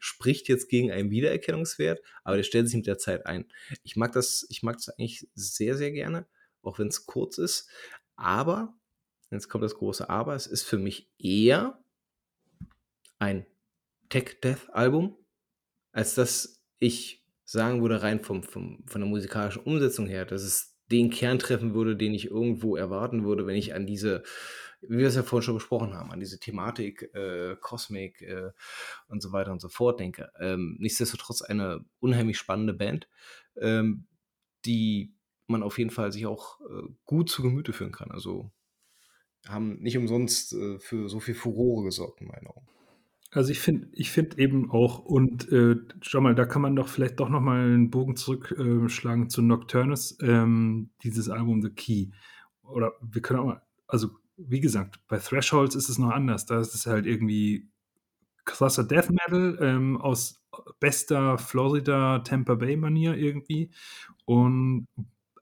Spricht jetzt gegen einen Wiedererkennungswert, aber der stellt sich mit der Zeit ein. Ich mag das, ich mag das eigentlich sehr, sehr gerne, auch wenn es kurz ist. Aber, jetzt kommt das große Aber, es ist für mich eher ein Tech-Death-Album, als dass ich sagen würde, rein vom, vom, von der musikalischen Umsetzung her, dass es den Kern treffen würde, den ich irgendwo erwarten würde, wenn ich an diese, wie wir es ja vorhin schon besprochen haben, an diese Thematik, äh, Cosmic äh, und so weiter und so fort denke. Ähm, nichtsdestotrotz eine unheimlich spannende Band, ähm, die man auf jeden Fall sich auch äh, gut zu Gemüte führen kann. Also haben nicht umsonst äh, für so viel Furore gesorgt, in meinen Augen. Also ich finde ich finde eben auch und, äh, schau mal, da kann man doch vielleicht doch noch mal 'n Bogen zurückschlagen äh, zu Nocturnus, ähm, dieses Album „The Key“. Oder wir können auch mal also, wie gesagt, bei Thresholds ist es noch anders. Da ist es halt irgendwie krasser Death Metal, ähm, aus bester Florida, Tampa Bay-Manier irgendwie. Und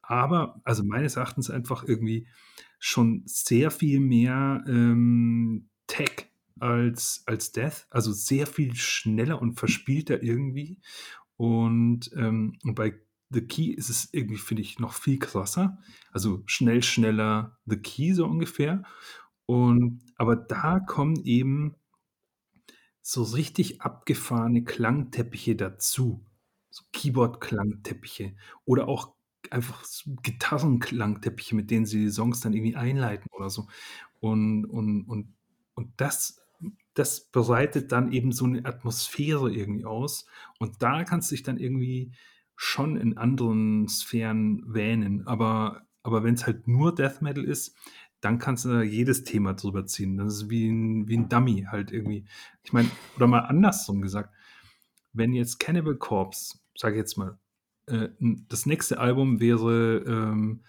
aber also, meines Erachtens einfach irgendwie schon sehr viel mehr, ähm, Tech als, als Death, also sehr viel schneller und verspielter irgendwie. Und, ähm, und bei The Key ist es irgendwie, finde ich, noch viel krasser. Also schnell, schneller The Key so ungefähr. Und aber da kommen eben so richtig abgefahrene Klangteppiche dazu. So Keyboard-Klangteppiche. Oder auch einfach Gitarrenklangteppiche, mit denen sie die Songs dann irgendwie einleiten oder so. Und, und, und, und das das bereitet dann eben so eine Atmosphäre irgendwie aus. Und da kannst du dich dann irgendwie schon in anderen Sphären wähnen. Aber, aber wenn es halt nur Death Metal ist, dann kannst du da jedes Thema drüber ziehen. Das ist wie ein, wie ein Dummy halt irgendwie. Ich meine, oder mal andersrum gesagt, wenn jetzt Cannibal Corpse, sage ich jetzt mal, äh, das nächste Album wäre ähm,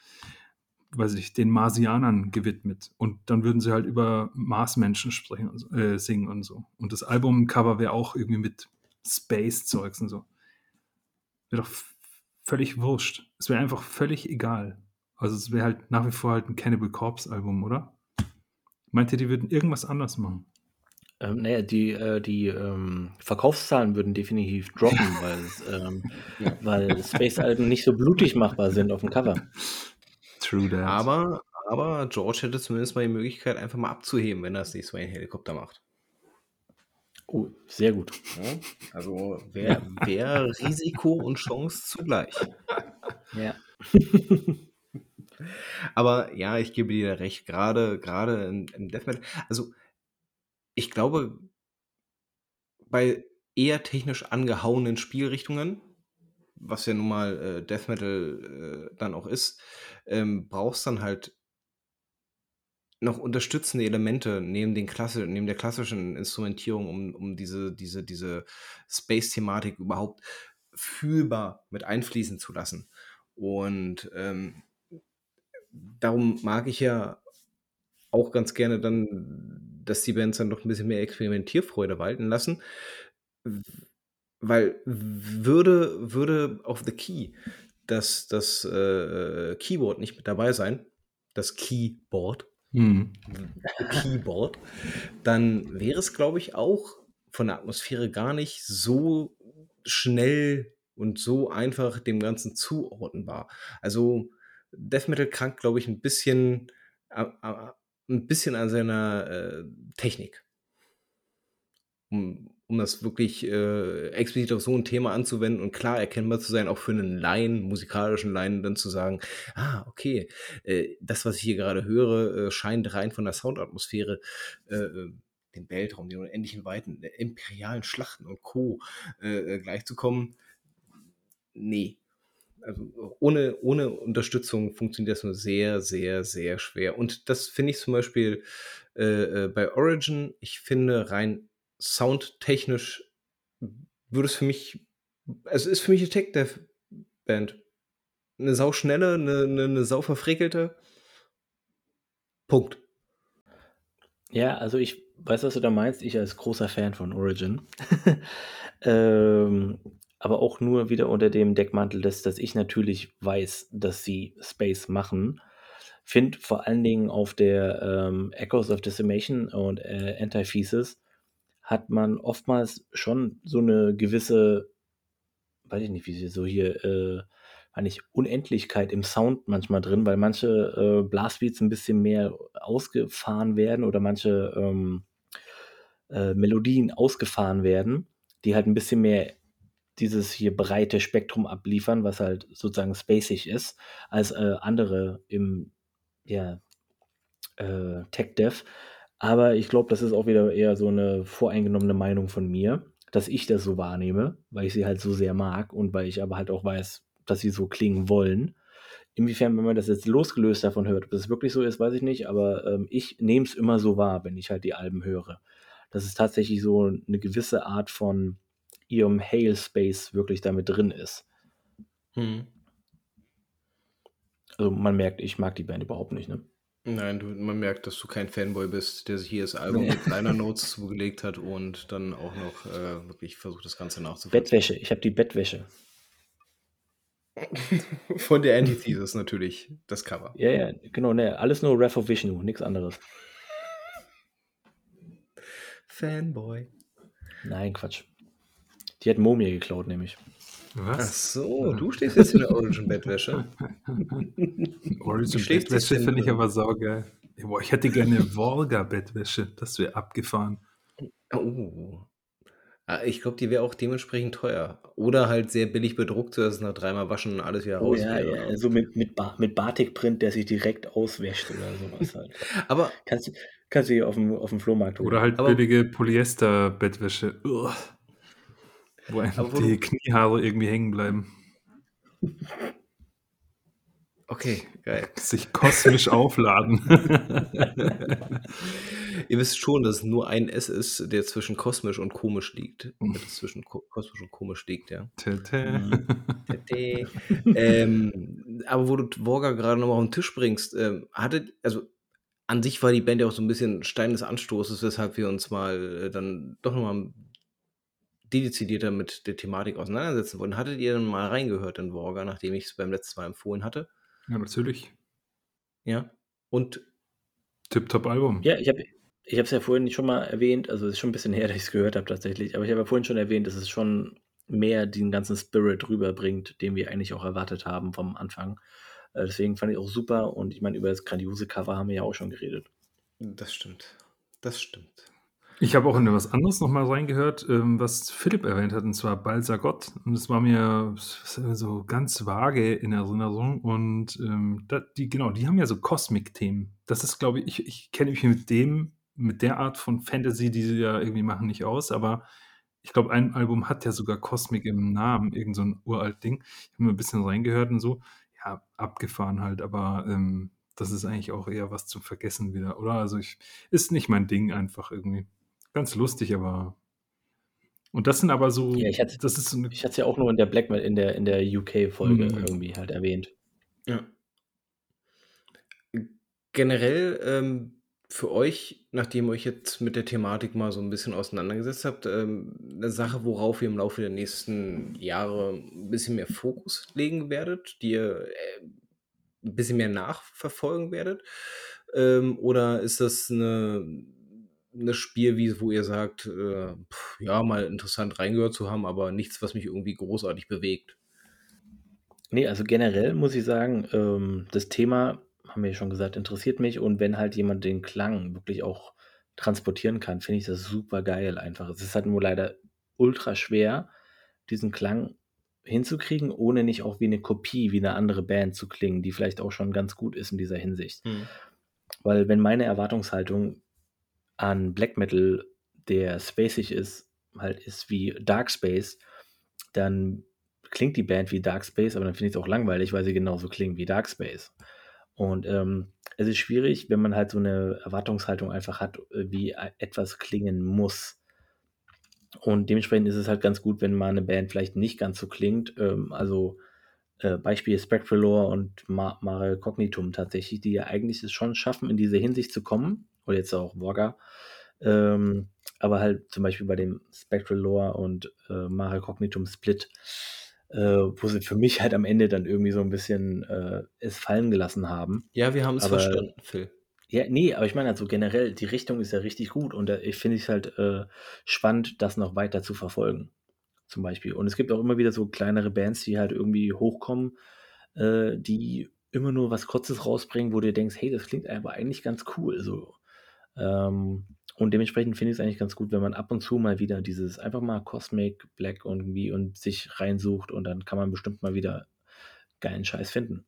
weiß ich, den Marsianern gewidmet. Und dann würden sie halt über Marsmenschen sprechen und so, äh, singen und so. Und das Albumcover wäre auch irgendwie mit Space-Zeugs und so. Wäre doch völlig wurscht. Es wäre einfach völlig egal. Also es wäre halt nach wie vor halt ein Cannibal Corpse Album, oder? Meint ihr, die würden irgendwas anders machen? Ähm, naja, die, äh, die ähm, Verkaufszahlen würden definitiv droppen, weil, ähm, weil Space-Alben nicht so blutig machbar sind auf dem Cover. True that. Aber, aber George hätte zumindest mal die Möglichkeit, einfach mal abzuheben, wenn er das nächste Mal einen Helikopter macht. Oh, sehr gut. Ja, also wäre wär Risiko und Chance zugleich. Ja. aber ja, ich gebe dir recht, gerade gerade im Death Metal. Also ich glaube, bei eher technisch angehauenen Spielrichtungen was ja nun mal äh, Death Metal äh, dann auch ist, ähm, brauchst dann halt noch unterstützende Elemente neben den Klasse neben der klassischen Instrumentierung, um um diese diese diese Space-Thematik überhaupt fühlbar mit einfließen zu lassen. Und, ähm, darum mag ich ja auch ganz gerne dann, dass die Bands dann doch ein bisschen mehr Experimentierfreude walten lassen. Weil würde würde auf The Key das das, äh, Keyboard nicht mit dabei sein, das Keyboard Mhm. Keyboard, dann wäre es, glaube ich, auch von der Atmosphäre gar nicht so schnell und so einfach dem Ganzen zuordnenbar. Also Death Metal krankt, glaube ich, ein bisschen, äh, äh, ein bisschen an seiner äh, Technik. Um, um das wirklich äh, explizit auf so ein Thema anzuwenden und klar erkennbar zu sein, auch für einen Laien, musikalischen Laien, dann zu sagen, ah, okay, äh, das, was ich hier gerade höre, äh, scheint rein von der Soundatmosphäre, äh, äh den Weltraum, den unendlichen Weiten, der imperialen Schlachten und Co. Äh, gleichzukommen. Nee. Also ohne, ohne Unterstützung funktioniert das nur sehr, sehr, sehr schwer. Und das finde ich zum Beispiel bei Origin, ich finde rein soundtechnisch würde es für mich, es ist für mich eine Tech-Dev-Band. Eine sauschnelle, eine, eine, eine sauverfrickelte. Punkt. Ja, also ich weiß, was du da meinst. Ich als großer Fan von Origin. ähm, aber auch nur wieder unter dem Deckmantel, dass, dass ich natürlich weiß, dass sie Space machen. Finde vor allen Dingen auf der ähm, Echoes of Decimation und äh, Antithesis hat man oftmals schon so eine gewisse, weiß ich nicht, wie sie so hier, äh, eigentlich Unendlichkeit im Sound manchmal drin, weil manche äh, Blastbeats ein bisschen mehr ausgefahren werden oder manche ähm, äh, Melodien ausgefahren werden, die halt ein bisschen mehr dieses hier breite Spektrum abliefern, was halt sozusagen spacig ist, als äh, andere im ja, äh, Tech-Dev. Aber ich glaube, das ist auch wieder eher so eine voreingenommene Meinung von mir, dass ich das so wahrnehme, weil ich sie halt so sehr mag und weil ich aber halt auch weiß, dass sie so klingen wollen. Inwiefern, wenn man das jetzt losgelöst davon hört, ob das wirklich so ist, weiß ich nicht, aber ähm, ich nehme es immer so wahr, wenn ich halt die Alben höre. Dass es tatsächlich so eine gewisse Art von ihrem Hail Space wirklich damit drin ist. Hm. Also man merkt, ich mag die Band überhaupt nicht, ne? Nein, du, man merkt, dass du kein Fanboy bist, der sich hier das Album nee. mit Liner Notes zugelegt hat und dann auch noch äh, wirklich versucht, das Ganze nachzuvollziehen. Bettwäsche, ich habe die Bettwäsche. Von der Antithesis natürlich, das Cover. Ja, ja, genau, ne, alles nur Wrath of Vishnu, nichts anderes. Fanboy. Nein, Quatsch. Die hat Momie geklaut, nämlich. Was? Ach so, du stehst jetzt in der Origin-Bettwäsche. Origin-Bettwäsche finde ich aber saugeil. Boah, ich hätte gerne Volga-Bettwäsche. Das wäre abgefahren. Oh. Ah, ich glaube, die wäre auch dementsprechend teuer. Oder halt sehr billig bedruckt, sodass nach dreimal waschen alles wieder oh, raus ja, ja. So mit, mit, ba mit Batikprint, der sich direkt auswäscht oder sowas halt. aber kannst, kannst du hier auf dem, auf dem Flohmarkt holen. Oder halt aber, billige Polyester-Bettwäsche. Wo einfach wo die Kniehaare irgendwie hängen bleiben. Okay, geil. Sich kosmisch aufladen. Ihr wisst schon, dass es nur ein S ist, der zwischen kosmisch und komisch liegt. Das zwischen ko kosmisch und komisch liegt, ja. Mhm. ähm, aber wo du Worga gerade nochmal auf den Tisch bringst, ähm, hattet, also an sich war die Band ja auch so ein bisschen Stein des Anstoßes, weshalb wir uns mal äh, dann doch nochmal dedizidierter mit der Thematik auseinandersetzen wollen. Hattet ihr denn mal reingehört in Worga, nachdem ich es beim letzten Mal empfohlen hatte? Ja, natürlich. Ja. Und Tip-Top-Album. Ja, ich habe ich es ja vorhin schon mal erwähnt, also es ist schon ein bisschen her, dass ich es gehört habe tatsächlich, aber ich habe ja vorhin schon erwähnt, dass es schon mehr den ganzen Spirit rüberbringt, den wir eigentlich auch erwartet haben vom Anfang. Äh, deswegen fand ich auch super und ich meine, über das grandiose Cover haben wir ja auch schon geredet. Das stimmt. Das stimmt. Ich habe auch in was anderes noch mal reingehört, ähm, was Philipp erwähnt hat, und zwar Balsagot. Und das war mir so ganz vage in Erinnerung. Und ähm, da, die, genau, die haben ja so Cosmic-Themen. Das ist, glaube ich, ich, ich kenne mich mit dem, mit der Art von Fantasy, die sie ja irgendwie machen, nicht aus. Aber ich glaube, ein Album hat ja sogar Cosmic im Namen, irgend so ein uralt Ding. Ich habe mir ein bisschen reingehört und so. Ja, abgefahren halt, aber ähm, das ist eigentlich auch eher was zum Vergessen wieder, oder? Also ich, ist nicht mein Ding einfach irgendwie. Ganz lustig, aber. Und das sind aber so. Ja, ich hatte das ist so es ja auch nur in der Black in der, in der UK-Folge Mhm. irgendwie halt erwähnt. Ja. Generell ähm, für euch, nachdem ihr euch jetzt mit der Thematik mal so ein bisschen auseinandergesetzt habt, ähm, eine Sache, worauf ihr im Laufe der nächsten Jahre ein bisschen mehr Fokus legen werdet, die ihr äh, ein bisschen mehr nachverfolgen werdet? Ähm, oder ist das eine, eine Spielwiese, wo ihr sagt, äh, pf, ja, mal interessant reingehört zu haben, aber nichts, was mich irgendwie großartig bewegt? Nee, also generell muss ich sagen, ähm, das Thema, haben wir ja schon gesagt, interessiert mich. Und wenn halt jemand den Klang wirklich auch transportieren kann, finde ich das super geil einfach. Es ist halt nur leider ultra schwer, diesen Klang hinzukriegen, ohne nicht auch wie eine Kopie, wie eine andere Band zu klingen, die vielleicht auch schon ganz gut ist in dieser Hinsicht. Weil wenn meine Erwartungshaltung an Black Metal, der spacig ist, halt ist wie Dark Space, dann klingt die Band wie Dark Space, aber dann finde ich es auch langweilig, weil sie genauso klingen wie Dark Space. Und ähm, es ist schwierig, wenn man halt so eine Erwartungshaltung einfach hat, äh, wie e- etwas klingen muss. Und dementsprechend ist es halt ganz gut, wenn mal eine Band vielleicht nicht ganz so klingt. Ähm, also äh, Beispiel Spectralore und Ma Mare Cognitum tatsächlich, die ja eigentlich es schon schaffen, in diese Hinsicht zu kommen. Oder jetzt auch Wogga. Ähm, aber halt zum Beispiel bei dem Spectral Lore und äh, Mare Cognitum Split, äh, wo sie für mich halt am Ende dann irgendwie so ein bisschen äh, es fallen gelassen haben. Ja, wir haben es verstanden, Phil. Ja, nee, aber ich meine also generell, die Richtung ist ja richtig gut und äh, ich finde es halt äh, spannend, das noch weiter zu verfolgen. Zum Beispiel. Und es gibt auch immer wieder so kleinere Bands, die halt irgendwie hochkommen, äh, die immer nur was Kurzes rausbringen, wo du denkst, hey, das klingt aber eigentlich ganz cool. So. Ähm, und dementsprechend finde ich es eigentlich ganz gut, wenn man ab und zu mal wieder dieses einfach mal Cosmic Black irgendwie und sich reinsucht und dann kann man bestimmt mal wieder geilen Scheiß finden.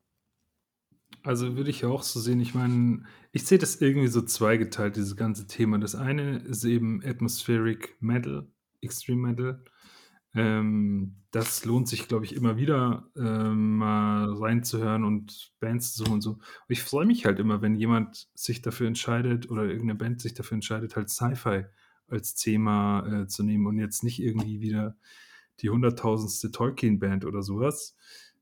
Also würde ich auch so sehen. Ich meine, ich sehe das irgendwie so zweigeteilt, dieses ganze Thema. Das eine ist eben Atmospheric Metal, Extreme Metal. Ähm, das lohnt sich, glaube ich, immer wieder ähm, mal reinzuhören und Bands zu suchen und so. Und ich freue mich halt immer, wenn jemand sich dafür entscheidet oder irgendeine Band sich dafür entscheidet, halt Sci-Fi als Thema äh, zu nehmen und jetzt nicht irgendwie wieder die hunderttausendste Tolkien-Band oder sowas.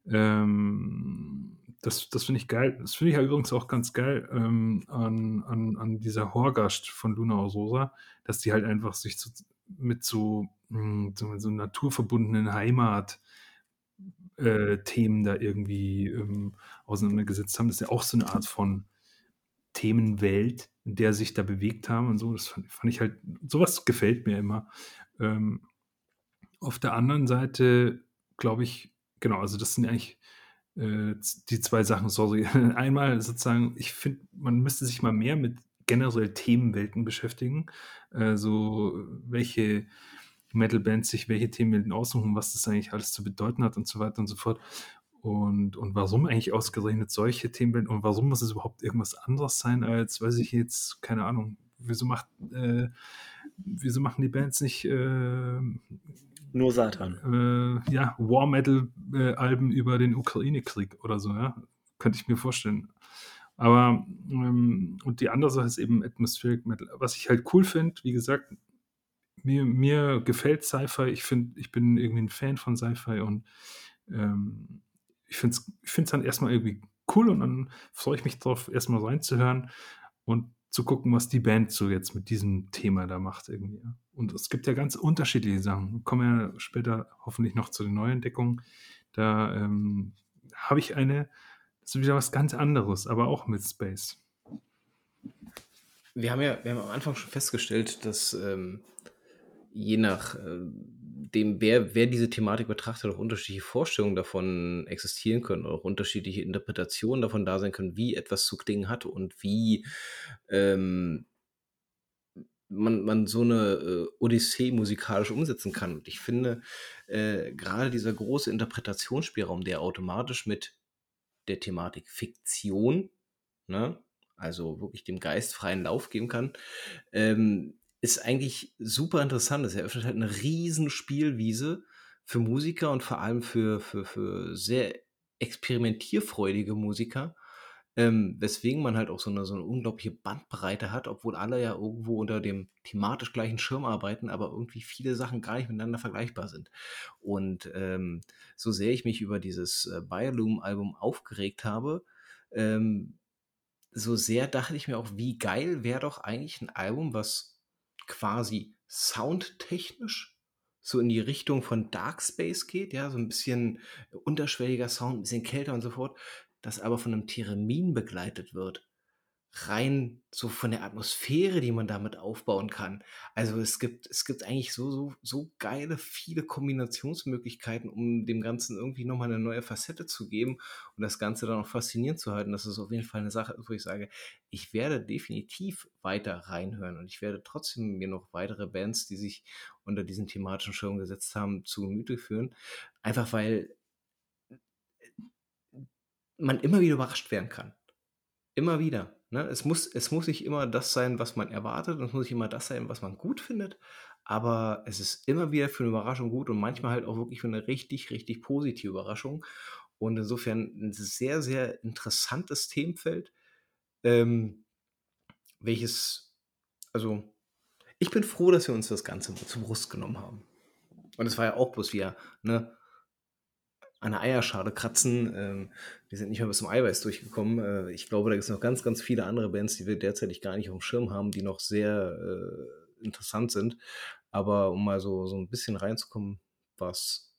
Ähm, das das finde ich geil. Das finde ich ja übrigens auch ganz geil ähm, an, an, an dieser Horgast von Luna Aurora, dass die halt einfach sich so, mit so, so, so naturverbundenen Heimat äh, Themen da irgendwie ähm, auseinandergesetzt haben. Das ist ja auch so eine Art von Themenwelt, in der sich da bewegt haben und so. Das fand, fand ich halt, sowas gefällt mir immer. Ähm, auf der anderen Seite glaube ich, genau, also das sind eigentlich äh, die zwei Sachen, sorry. Einmal sozusagen, ich finde, man müsste sich mal mehr mit generell Themenwelten beschäftigen. Äh, so, welche Metal-Bands sich welche Themenwelten aussuchen, was das eigentlich alles zu bedeuten hat und so weiter und so fort. Und, und warum eigentlich ausgerechnet solche Themenwelten und warum muss es überhaupt irgendwas anderes sein als, weiß ich jetzt, keine Ahnung, wieso macht, äh, wieso machen die Bands nicht äh, Nur Satan. äh, ja, War Metal äh, über den Ukraine-Krieg oder so, ja. Könnte ich mir vorstellen. Aber, ähm, und die andere Sache ist eben Atmospheric Metal. Was ich halt cool finde, wie gesagt, mir, mir gefällt Sci-Fi. Ich ich bin irgendwie ein Fan von Sci-Fi und ähm, ich finde es dann erstmal irgendwie cool und dann freue ich mich drauf, erstmal reinzuhören und zu gucken, was die Band so jetzt mit diesem Thema da macht irgendwie. Und es gibt ja ganz unterschiedliche Sachen. Wir kommen ja später hoffentlich noch zu den Neuentdeckungen. Da ähm, habe ich eine, das ist wieder was ganz anderes, aber auch mit Space. Wir haben ja wir haben am Anfang schon festgestellt, dass ähm, je nach äh, dem, wer, wer diese Thematik betrachtet, auch unterschiedliche Vorstellungen davon existieren können, auch unterschiedliche Interpretationen davon da sein können, wie etwas zu klingen hat und wie ähm, man, man so eine äh, Odyssee musikalisch umsetzen kann. Und ich finde, äh, gerade dieser große Interpretationsspielraum, der automatisch mit der Thematik Fiktion, ne, also wirklich dem Geist freien Lauf geben kann, ähm, ist eigentlich super interessant. Es eröffnet halt eine riesen Spielwiese für Musiker und vor allem für, für, für sehr experimentierfreudige Musiker, ähm, weswegen man halt auch so eine, so eine unglaubliche Bandbreite hat, obwohl alle ja irgendwo unter dem thematisch gleichen Schirm arbeiten, aber irgendwie viele Sachen gar nicht miteinander vergleichbar sind. Und ähm, so sehr ich mich über dieses äh, Bioloom-Album aufgeregt habe, ähm, so sehr dachte ich mir auch, wie geil wäre doch eigentlich ein Album, was quasi soundtechnisch so in die Richtung von Dark Space geht, ja, so ein bisschen unterschwelliger Sound, ein bisschen kälter und so fort, das aber von einem Theremin begleitet wird rein so von der Atmosphäre, die man damit aufbauen kann. Also es gibt, es gibt eigentlich so, so, so geile, viele Kombinationsmöglichkeiten, um dem Ganzen irgendwie nochmal eine neue Facette zu geben und das Ganze dann auch faszinierend zu halten. Das ist auf jeden Fall eine Sache, wo ich sage, ich werde definitiv weiter reinhören und ich werde trotzdem mir noch weitere Bands, die sich unter diesen thematischen Schirm gesetzt haben, zu Gemüte führen. Einfach weil man immer wieder überrascht werden kann. Immer wieder. Ne? Es, muss, es muss nicht immer das sein, was man erwartet, es muss nicht immer das sein, was man gut findet, aber es ist immer wieder für eine Überraschung gut und manchmal halt auch wirklich für eine richtig, richtig positive Überraschung. Und insofern ein sehr, sehr interessantes Themenfeld, ähm, welches, also ich bin froh, dass wir uns das Ganze zur Brust genommen haben. Und es war ja auch bloß wieder, ne, an der Eierschale kratzen. Ähm, wir sind nicht mehr bis zum Eiweiß durchgekommen. Äh, ich glaube, da gibt es noch ganz, ganz viele andere Bands, die wir derzeit gar nicht auf dem Schirm haben, die noch sehr äh, interessant sind. Aber um mal so, so ein bisschen reinzukommen, war es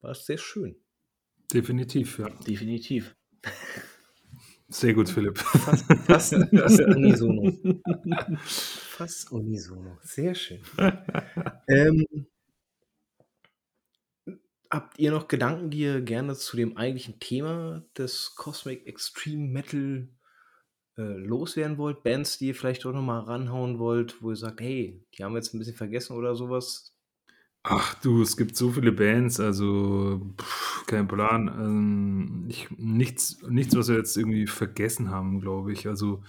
sehr schön. Definitiv, ja. Definitiv. Sehr gut, Philipp. Fast, fast, fast unisono. Fast unisono. Sehr schön. ähm, Habt ihr noch Gedanken, die ihr gerne zu dem eigentlichen Thema des Cosmic Extreme Metal äh, loswerden wollt? Bands, die ihr vielleicht auch nochmal ranhauen wollt, wo ihr sagt, hey, die haben wir jetzt ein bisschen vergessen oder sowas? Ach du, es gibt so viele Bands, also pff, kein Plan. Ähm, ich, nichts, nichts, was wir jetzt irgendwie vergessen haben, glaube ich. Also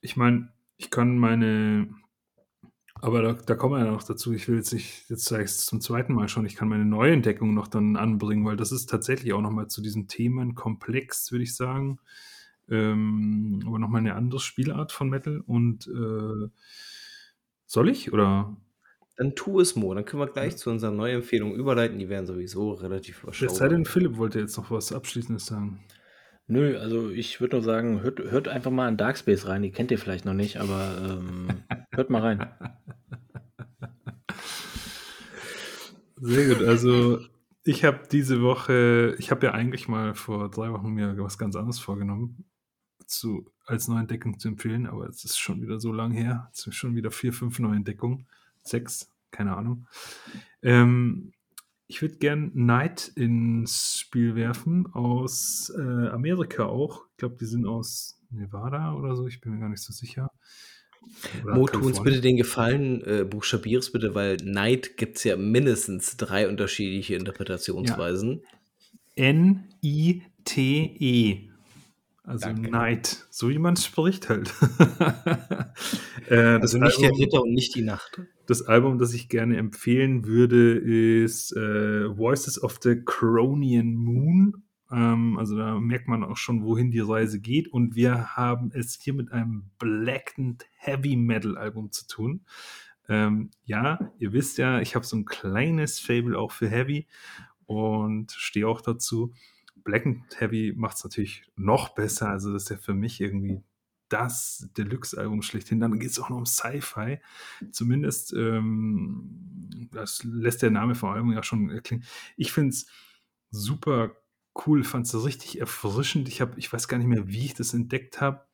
ich meine, ich kann meine aber da, da kommen wir ja noch dazu. Ich will jetzt nicht, jetzt sage ich es zum zweiten Mal schon, ich kann meine Neuentdeckung noch dann anbringen, weil das ist tatsächlich auch nochmal zu diesem Themenkomplex, würde ich sagen. Ähm, aber nochmal eine andere Spielart von Metal. Und äh, soll ich oder? Dann tu es, Mo. Dann können wir gleich ja. zu unserer Neuempfehlung überleiten. Die werden sowieso relativ überschaubar. Es sei denn, Philipp wollte jetzt noch was Abschließendes sagen. Nö, also ich würde nur sagen, hört, hört einfach mal in Darkspace rein. Die kennt ihr vielleicht noch nicht, aber ähm, hört mal rein. Sehr gut. Also ich habe diese Woche, ich habe ja eigentlich mal vor drei Wochen mir was ganz anderes vorgenommen, zu, als Neuentdeckung zu empfehlen, aber es ist schon wieder so lang her. Es sind schon wieder vier, fünf Neuentdeckungen. Sechs, keine Ahnung. Ähm, ich würde gern Knight ins Spiel werfen, aus äh, Amerika auch. Ich glaube, die sind aus Nevada oder so, ich bin mir gar nicht so sicher. Mo, tu uns bitte den Gefallen, äh, buchstabier's bitte, weil Knight gibt es ja mindestens drei unterschiedliche Interpretationsweisen. Ja. N-I-T-E. Also Danke. Night, so wie man es spricht halt. äh, also nicht Album, der Ritter und nicht die Nacht. Das Album, das ich gerne empfehlen würde, ist äh, Voices of the Cronian Moon. Ähm, also da merkt man auch schon, wohin die Reise geht. Und wir haben es hier mit einem Blackened Heavy Metal Album zu tun. Ähm, ja, ihr wisst ja, ich habe so ein kleines Fable auch für Heavy und stehe auch dazu. Black and Heavy macht es natürlich noch besser. Also, das ist ja für mich irgendwie das Deluxe-Album schlechthin. Dann geht es auch noch um Sci-Fi. Zumindest, ähm, das lässt der Name vom Album ja schon erklingen. Ich finde es super cool, fand es richtig erfrischend. Ich, hab, ich weiß gar nicht mehr, wie ich das entdeckt habe.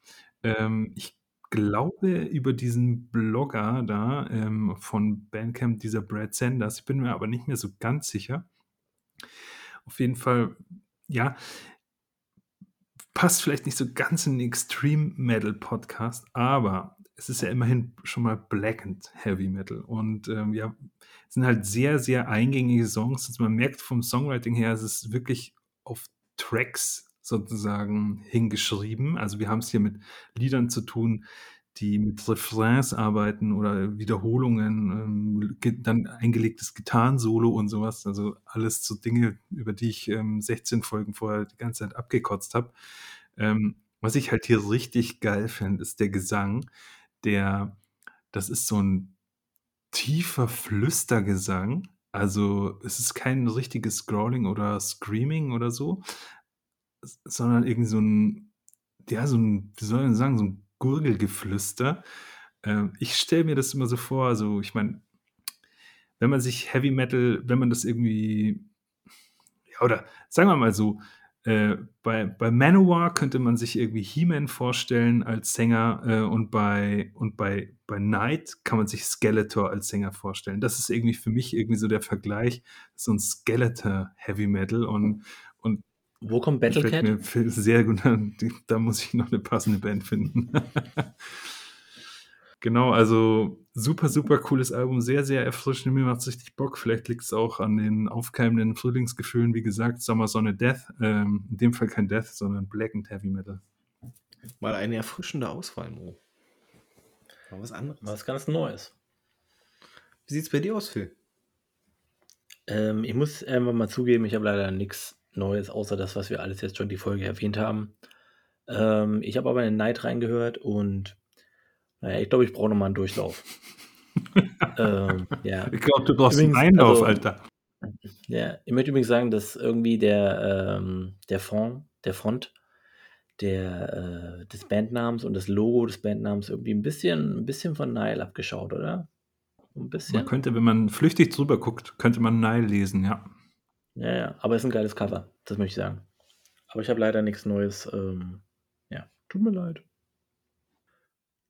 Ähm, ich glaube, über diesen Blogger da ähm, von Bandcamp, dieser Brad Sanders. Ich bin mir aber nicht mehr so ganz sicher. Auf jeden Fall ja, passt vielleicht nicht so ganz in den Extreme Metal Podcast, aber es ist ja immerhin schon mal Black and Heavy Metal und ähm, ja, es sind halt sehr, sehr eingängige Songs. Also man merkt vom Songwriting her, es ist wirklich auf Tracks sozusagen hingeschrieben. Also wir haben es hier mit Liedern zu tun, die mit Refrains arbeiten oder Wiederholungen, ähm, dann eingelegtes Gitarrensolo und sowas. Also alles so Dinge, über die ich ähm, 16 Folgen vorher die ganze Zeit abgekotzt habe. Ähm, was ich halt hier richtig geil finde, ist der Gesang, der, das ist so ein tiefer Flüstergesang. Also es ist kein richtiges Scrolling oder Screaming oder so, sondern irgendwie so ein, ja, so ein, wie soll man sagen, so ein Gurgelgeflüster. Ähm, ich stelle mir das immer so vor, also ich meine, wenn man sich Heavy Metal, wenn man das irgendwie, ja, oder sagen wir mal so, äh, bei, bei Manowar könnte man sich irgendwie He-Man vorstellen als Sänger äh, und bei und bei, bei Night kann man sich Skeletor als Sänger vorstellen. Das ist irgendwie für mich irgendwie so der Vergleich, so ein Skeletor Heavy Metal und wo kommt Battlecat? Sehr gut Da muss ich noch eine passende Band finden. genau, also super, super cooles Album. Sehr, sehr erfrischend. Mir macht es richtig Bock. Vielleicht liegt es auch an den aufkeimenden Frühlingsgefühlen. Wie gesagt, Sommer, Sonne, Death. Ähm, in dem Fall kein Death, sondern Black and Heavy Metal. Mal eine erfrischende Auswahl, Mo. Mal was anderes. Was ganz Neues. Wie sieht es bei dir aus, Phil? Ähm, ich muss einfach mal zugeben, ich habe leider nichts Neues, außer das, was wir alles jetzt schon die Folge erwähnt haben. Ähm, ich habe aber in Night reingehört und naja, ich glaube, ich brauche nochmal einen Durchlauf. ähm, ja. Ich glaube, du brauchst übrigens, einen Einlauf, also, Alter. Ja, ich möchte übrigens sagen, dass irgendwie der, ähm, der Fond, der Front der, äh, des Bandnamens und das Logo des Bandnamens irgendwie ein bisschen, ein bisschen von Nile abgeschaut, oder? Ein bisschen. Man könnte, wenn man flüchtig drüber guckt, könnte man Nile lesen, ja. Ja, ja, aber es ist ein geiles Cover, das möchte ich sagen. Aber ich habe leider nichts Neues. Ähm, ja, tut mir leid.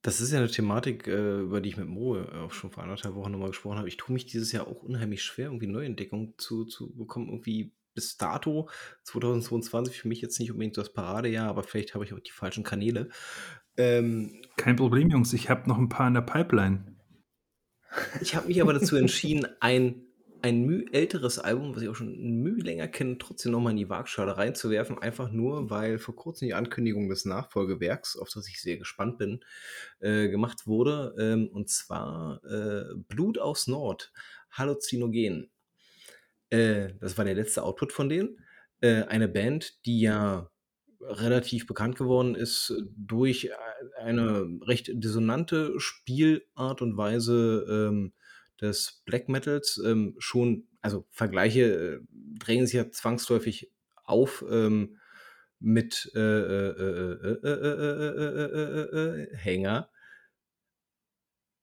Das ist ja eine Thematik, äh, über die ich mit Mo äh, auch schon vor anderthalb Wochen nochmal gesprochen habe. Ich tue mich dieses Jahr auch unheimlich schwer, irgendwie Neuentdeckungen zu, zu bekommen. Irgendwie bis dato, 2022, für mich jetzt nicht unbedingt das Paradejahr, aber vielleicht habe ich auch die falschen Kanäle. Ähm, Kein Problem, Jungs, ich habe noch ein paar in der Pipeline. Ich habe mich aber dazu entschieden, ein ein Mühe älteres Album, was ich auch schon Mühe länger kenne, trotzdem nochmal in die Waagschale reinzuwerfen, einfach nur, weil vor kurzem die Ankündigung des Nachfolgewerks, auf das ich sehr gespannt bin, äh, gemacht wurde. Ähm, und zwar äh, Blut aus Nord, Halluzinogen. Äh, das war der letzte Output von denen. Äh, eine Band, die ja relativ bekannt geworden ist durch eine recht dissonante Spielart und Weise. Ähm, des Black Metals ähm, schon, also Vergleiche äh, drängen sich ja zwangsläufig auf ähm, mit Hänger.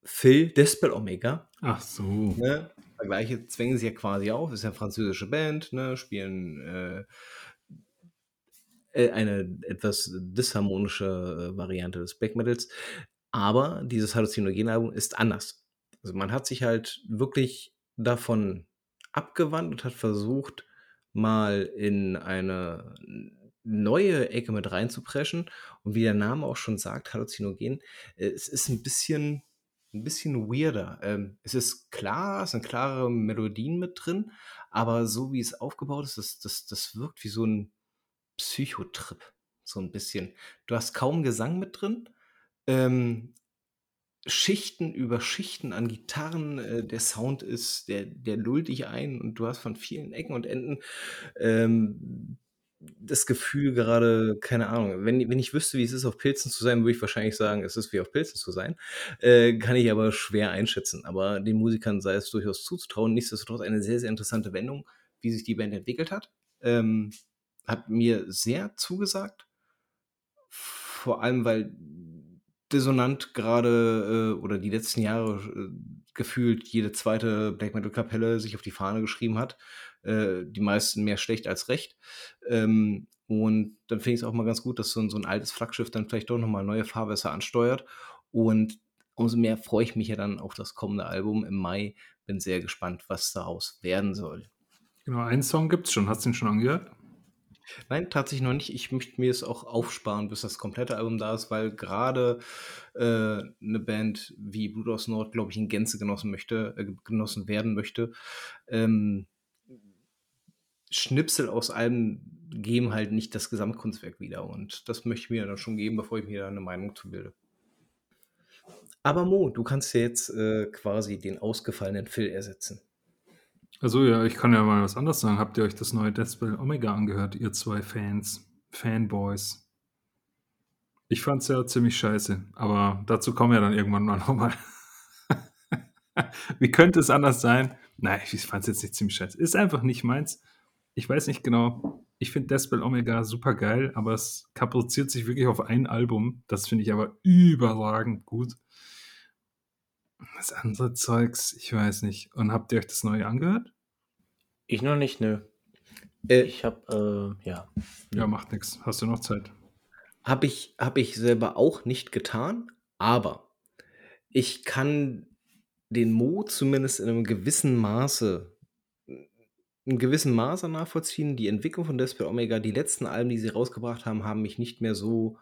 Phil Despel Omega. Ach so. Ne? Vergleiche zwängen sich ja quasi auf. Ist ja eine französische Band, ne? spielen äh, eine etwas disharmonische Variante des Black Metals. Aber dieses Halluzinogen-Album ist anders. Also man hat sich halt wirklich davon abgewandt und hat versucht, mal in eine neue Ecke mit reinzupreschen. Und wie der Name auch schon sagt, Halluzinogen, äh, es ist ein bisschen, ein bisschen weirder. Ähm, es ist klar, es sind klare Melodien mit drin, aber so wie es aufgebaut ist, das, das, das wirkt wie so ein Psychotrip. So ein bisschen. Du hast kaum Gesang mit drin. Ähm, Schichten über Schichten an Gitarren. Äh, der Sound ist, der, der lullt dich ein und du hast von vielen Ecken und Enden ähm, das Gefühl gerade, keine Ahnung, wenn, wenn ich wüsste, wie es ist, auf Pilzen zu sein, würde ich wahrscheinlich sagen, es ist wie auf Pilzen zu sein. Äh, kann ich aber schwer einschätzen. Aber den Musikern sei es durchaus zuzutrauen. Nichtsdestotrotz eine sehr, sehr interessante Wendung, wie sich die Band entwickelt hat. Ähm, hat mir sehr zugesagt. Vor allem, weil dissonant gerade äh, oder die letzten Jahre äh, gefühlt jede zweite Black Metal Kapelle sich auf die Fahne geschrieben hat. Äh, die meisten mehr schlecht als recht. Ähm, und dann finde ich es auch mal ganz gut, dass so ein, so ein altes Flaggschiff dann vielleicht doch nochmal neue Fahrwässer ansteuert. Und umso mehr freue ich mich ja dann auf das kommende Album im Mai. Bin sehr gespannt, was daraus werden soll. Genau, einen Song gibt es schon. Hast du ihn schon angehört? Nein, tatsächlich noch nicht. Ich möchte mir es auch aufsparen, bis das komplette Album da ist, weil gerade äh, eine Band wie Blut aus Nord, glaube ich, in Gänze genossen möchte, äh, genossen werden möchte. Ähm, Schnipsel aus Alben geben halt nicht das Gesamtkunstwerk wieder. Und das möchte ich mir dann schon geben, bevor ich mir da eine Meinung zu bilde. Aber Mo, du kannst ja jetzt äh, quasi den ausgefallenen Phil ersetzen. Also ja, ich kann ja mal was anderes sagen. Habt ihr euch das neue Deathspell Omega angehört, ihr zwei Fans, Fanboys? Ich fand's ja ziemlich scheiße, aber dazu kommen wir dann irgendwann mal nochmal. Wie könnte es anders sein? Nein, ich fand's jetzt nicht ziemlich scheiße. Ist einfach nicht meins. Ich weiß nicht genau. Ich finde Deathspell Omega super geil, aber es kapriziert sich wirklich auf ein Album. Das finde ich aber überragend gut. Das andere Zeugs, ich weiß nicht. Und habt ihr euch das neue angehört? Ich noch nicht, nö. Äh, Ich habe, äh, ja. Ja, macht nichts. Hast du noch Zeit? Habe ich, hab ich selber auch nicht getan, aber ich kann den Mo zumindest in einem gewissen Maße, in gewissem Maße nachvollziehen. Die Entwicklung von Deathspell Omega, die letzten Alben, die sie rausgebracht haben, haben mich nicht mehr so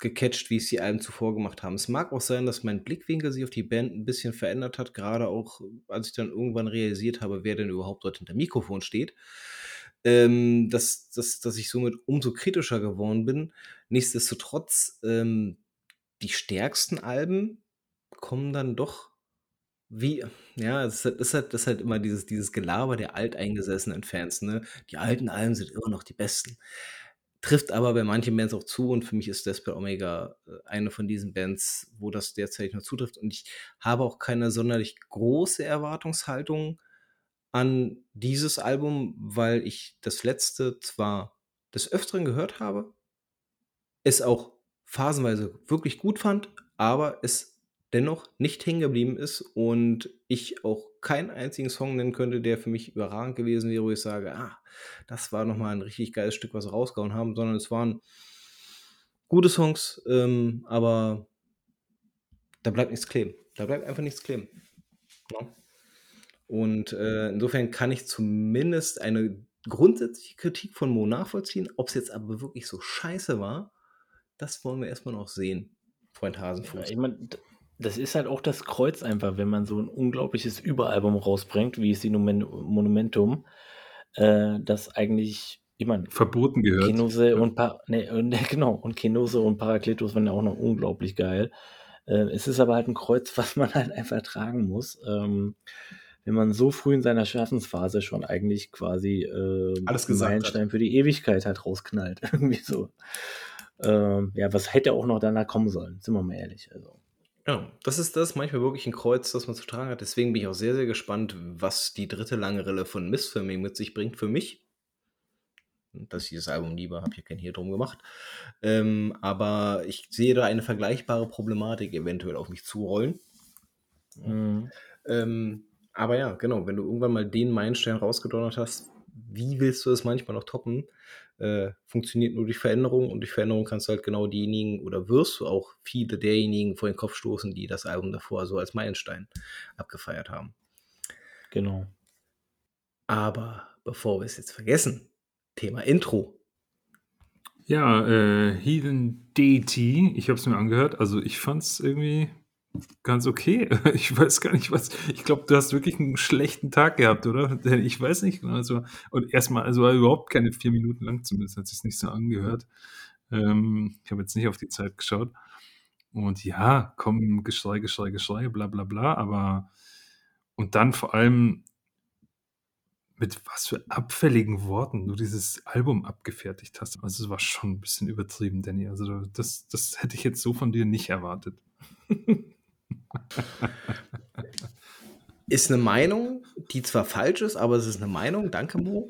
gecatcht, wie es die Alben zuvor gemacht haben. Es mag auch sein, dass mein Blickwinkel sich auf die Band ein bisschen verändert hat, gerade auch, als ich dann irgendwann realisiert habe, wer denn überhaupt dort hinter Mikrofon steht. Ähm, dass, dass, dass ich somit umso kritischer geworden bin. Nichtsdestotrotz, ähm, die stärksten Alben kommen dann doch wie, ja, es ist halt, ist halt, ist halt immer dieses, dieses Gelaber der alteingesessenen Fans, ne? Die alten Alben sind immer noch die besten. Trifft aber bei manchen Bands auch zu und für mich ist Desper Omega äh, eine von diesen Bands, wo das derzeit noch zutrifft. Und ich habe auch keine sonderlich große Erwartungshaltung an dieses Album, weil ich das letzte zwar des Öfteren gehört habe, es auch phasenweise wirklich gut fand, aber es dennoch nicht hängen geblieben ist und ich auch keinen einzigen Song nennen könnte, der für mich überragend gewesen wäre, wo ich sage, ah, das war nochmal ein richtig geiles Stück, was sie rausgehauen haben, sondern es waren gute Songs, ähm, aber da bleibt nichts kleben. Da bleibt einfach nichts kleben. Ja. Und äh, insofern kann ich zumindest eine grundsätzliche Kritik von Mo nachvollziehen. Ob es jetzt aber wirklich so scheiße war, das wollen wir erstmal noch sehen, Freund Ja, Hasenfuß. ich mein, d- das ist halt auch das Kreuz einfach, wenn man so ein unglaubliches Überalbum rausbringt, wie es die Monumentum, äh, das eigentlich, ich meine, Verboten gehört. Kenose Ja. und pa nee, und, genau, und Kenose und Parakletos waren ja auch noch unglaublich geil. Äh, es ist aber halt ein Kreuz, was man halt einfach tragen muss. Ähm, wenn man so früh in seiner Schaffensphase schon eigentlich quasi äh, Alles gesagt hat. Meilenstein für die Ewigkeit halt rausknallt. Irgendwie so. Ähm, ja, was hätte auch noch danach kommen sollen, sind wir mal ehrlich. Also. Ja, das ist das manchmal wirklich ein Kreuz, das man zu tragen hat. Deswegen bin ich auch sehr, sehr gespannt, was die dritte lange Rille von Missfilming mit sich bringt für mich. Dass ich dieses Album liebe, habe hier kein Hier drum gemacht. Ähm, aber ich sehe da eine vergleichbare Problematik eventuell auf mich zurollen. Mhm. Ähm, aber ja, genau, wenn du irgendwann mal den Meilenstein rausgedonnert hast, wie willst du es manchmal noch toppen? Äh, funktioniert nur durch Veränderung und durch Veränderung kannst du halt genau diejenigen oder wirst du auch viele derjenigen vor den Kopf stoßen, die das Album davor so als Meilenstein abgefeiert haben. Genau. Aber bevor wir es jetzt vergessen, Thema Intro. Ja, äh, Heathen Deity, ich habe es mir angehört. Also ich fand es irgendwie ganz okay. Ich weiß gar nicht, was. Ich glaube, du hast wirklich einen schlechten Tag gehabt, oder? Ich weiß nicht. genau, Also, und erstmal, also überhaupt keine vier Minuten lang, zumindest hat sich nicht so angehört. Ähm, ich habe jetzt nicht auf die Zeit geschaut. Und ja, komm, Geschrei, Geschrei, Geschrei, bla bla bla, aber und dann vor allem mit was für abfälligen Worten du dieses Album abgefertigt hast. Also es war schon ein bisschen übertrieben, Danny. Also das, das hätte ich jetzt so von dir nicht erwartet. Ist eine Meinung, die zwar falsch ist, aber es ist eine Meinung. Danke, Mo.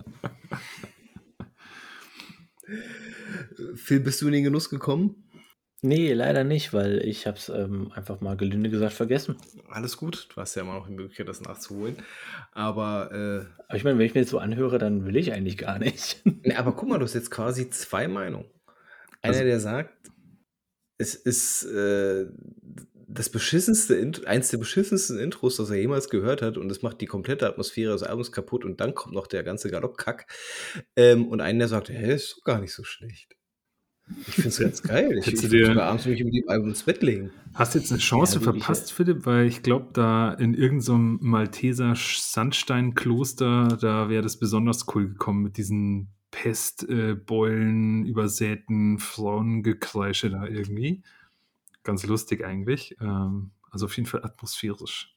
Phil, bist du in den Genuss gekommen? Nee, leider nicht, weil ich habe es ähm, einfach mal gelinde gesagt vergessen. Alles gut, du hast ja immer noch die Möglichkeit, das nachzuholen. Aber, äh, Aber ich meine, wenn ich mir jetzt so anhöre, dann will ich eigentlich gar nicht. ne, aber guck mal, du hast jetzt quasi zwei Meinungen. Einer, Also- der sagt, es ist äh, das beschissenste, Int eins der beschissensten Intros, das er jemals gehört hat, und es macht die komplette Atmosphäre des Albums kaputt und dann kommt noch der ganze Galoppkack. Ähm, und einen, der sagt, hä, ist doch gar nicht so schlecht. Ich finde es ganz geil. Ich, ich du würde sogar abends mich mit dem Album ins Bett legen. Hast jetzt eine Chance Ja, verpasst, Philipp, weil ich glaube, da in irgendeinem Malteser Sandsteinkloster, da wäre das besonders cool gekommen mit diesen Pestbeulen übersäten Frauengekreische da irgendwie. Ganz lustig eigentlich. Ähm, also auf jeden Fall atmosphärisch.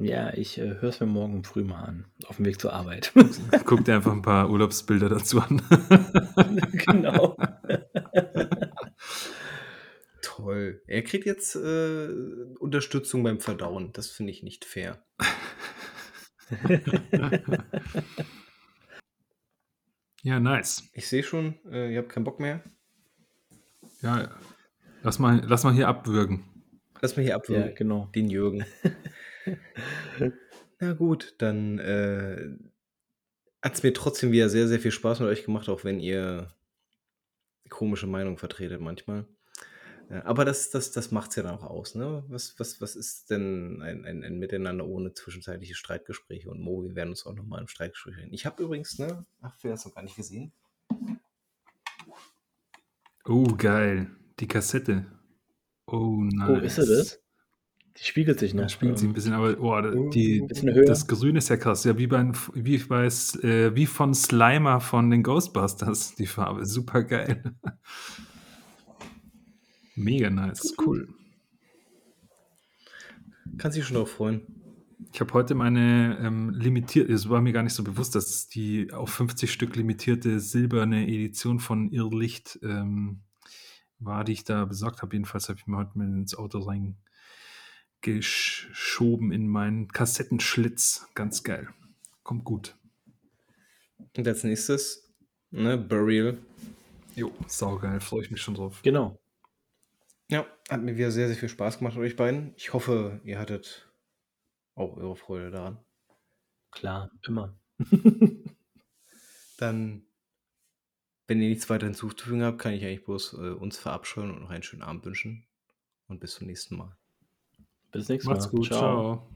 Ja, ich äh, höre es mir morgen früh mal an, auf dem Weg zur Arbeit. Guck dir einfach ein paar Urlaubsbilder dazu an. genau. Toll. Er kriegt jetzt äh, Unterstützung beim Verdauen. Das finde ich nicht fair. ja, nice. Ich sehe schon, äh, ihr habt keinen Bock mehr. Ja, lass mal, lass mal hier abwürgen. Lass mal hier abwürgen. Ja, genau. Den Jürgen. Na gut, dann äh, hat es mir trotzdem wieder sehr, sehr viel Spaß mit euch gemacht, auch wenn ihr komische Meinungen vertretet manchmal. Ja, aber das, das, das macht es ja dann auch aus. Ne? Was, was, was ist denn ein, ein, ein Miteinander ohne zwischenzeitliche Streitgespräche? Und Mo, wir werden uns auch nochmal im Streitgespräch reden. Ich habe übrigens, ne, ach, wir haben es noch gar nicht gesehen. Oh, geil. Die Kassette. Oh, nice. Oh, ist sie das? Die spiegelt sich noch. Ja, spiegelt sich ein bisschen, aber oh, die, bisschen das Grün ist ja krass. Ja, wie, bei, wie, bei, äh, wie von Slimer von den Ghostbusters, die Farbe. Super geil. Mega nice. Cool. Kannst dich schon darauf freuen. Ich habe heute meine ähm, limitierte, es war mir gar nicht so bewusst, dass die auf 50 Stück limitierte silberne Edition von Irrlicht ähm, war, die ich da besorgt habe. Jedenfalls habe ich mir heute mal ins Auto reingeschoben in meinen Kassettenschlitz. Ganz geil. Kommt gut. Und als nächstes, ne, Burial. Jo, saugeil. Freue ich mich schon drauf. Genau. Ja, hat mir wieder sehr, sehr viel Spaß gemacht mit euch beiden. Ich hoffe, ihr hattet auch eure Freude daran. Klar, immer. Dann, wenn ihr nichts weiter hinzuzufügen habt, kann ich eigentlich bloß äh, uns verabscheuen und noch einen schönen Abend wünschen. Und bis zum nächsten Mal. Bis nächstes Macht's Mal. gut. Ciao.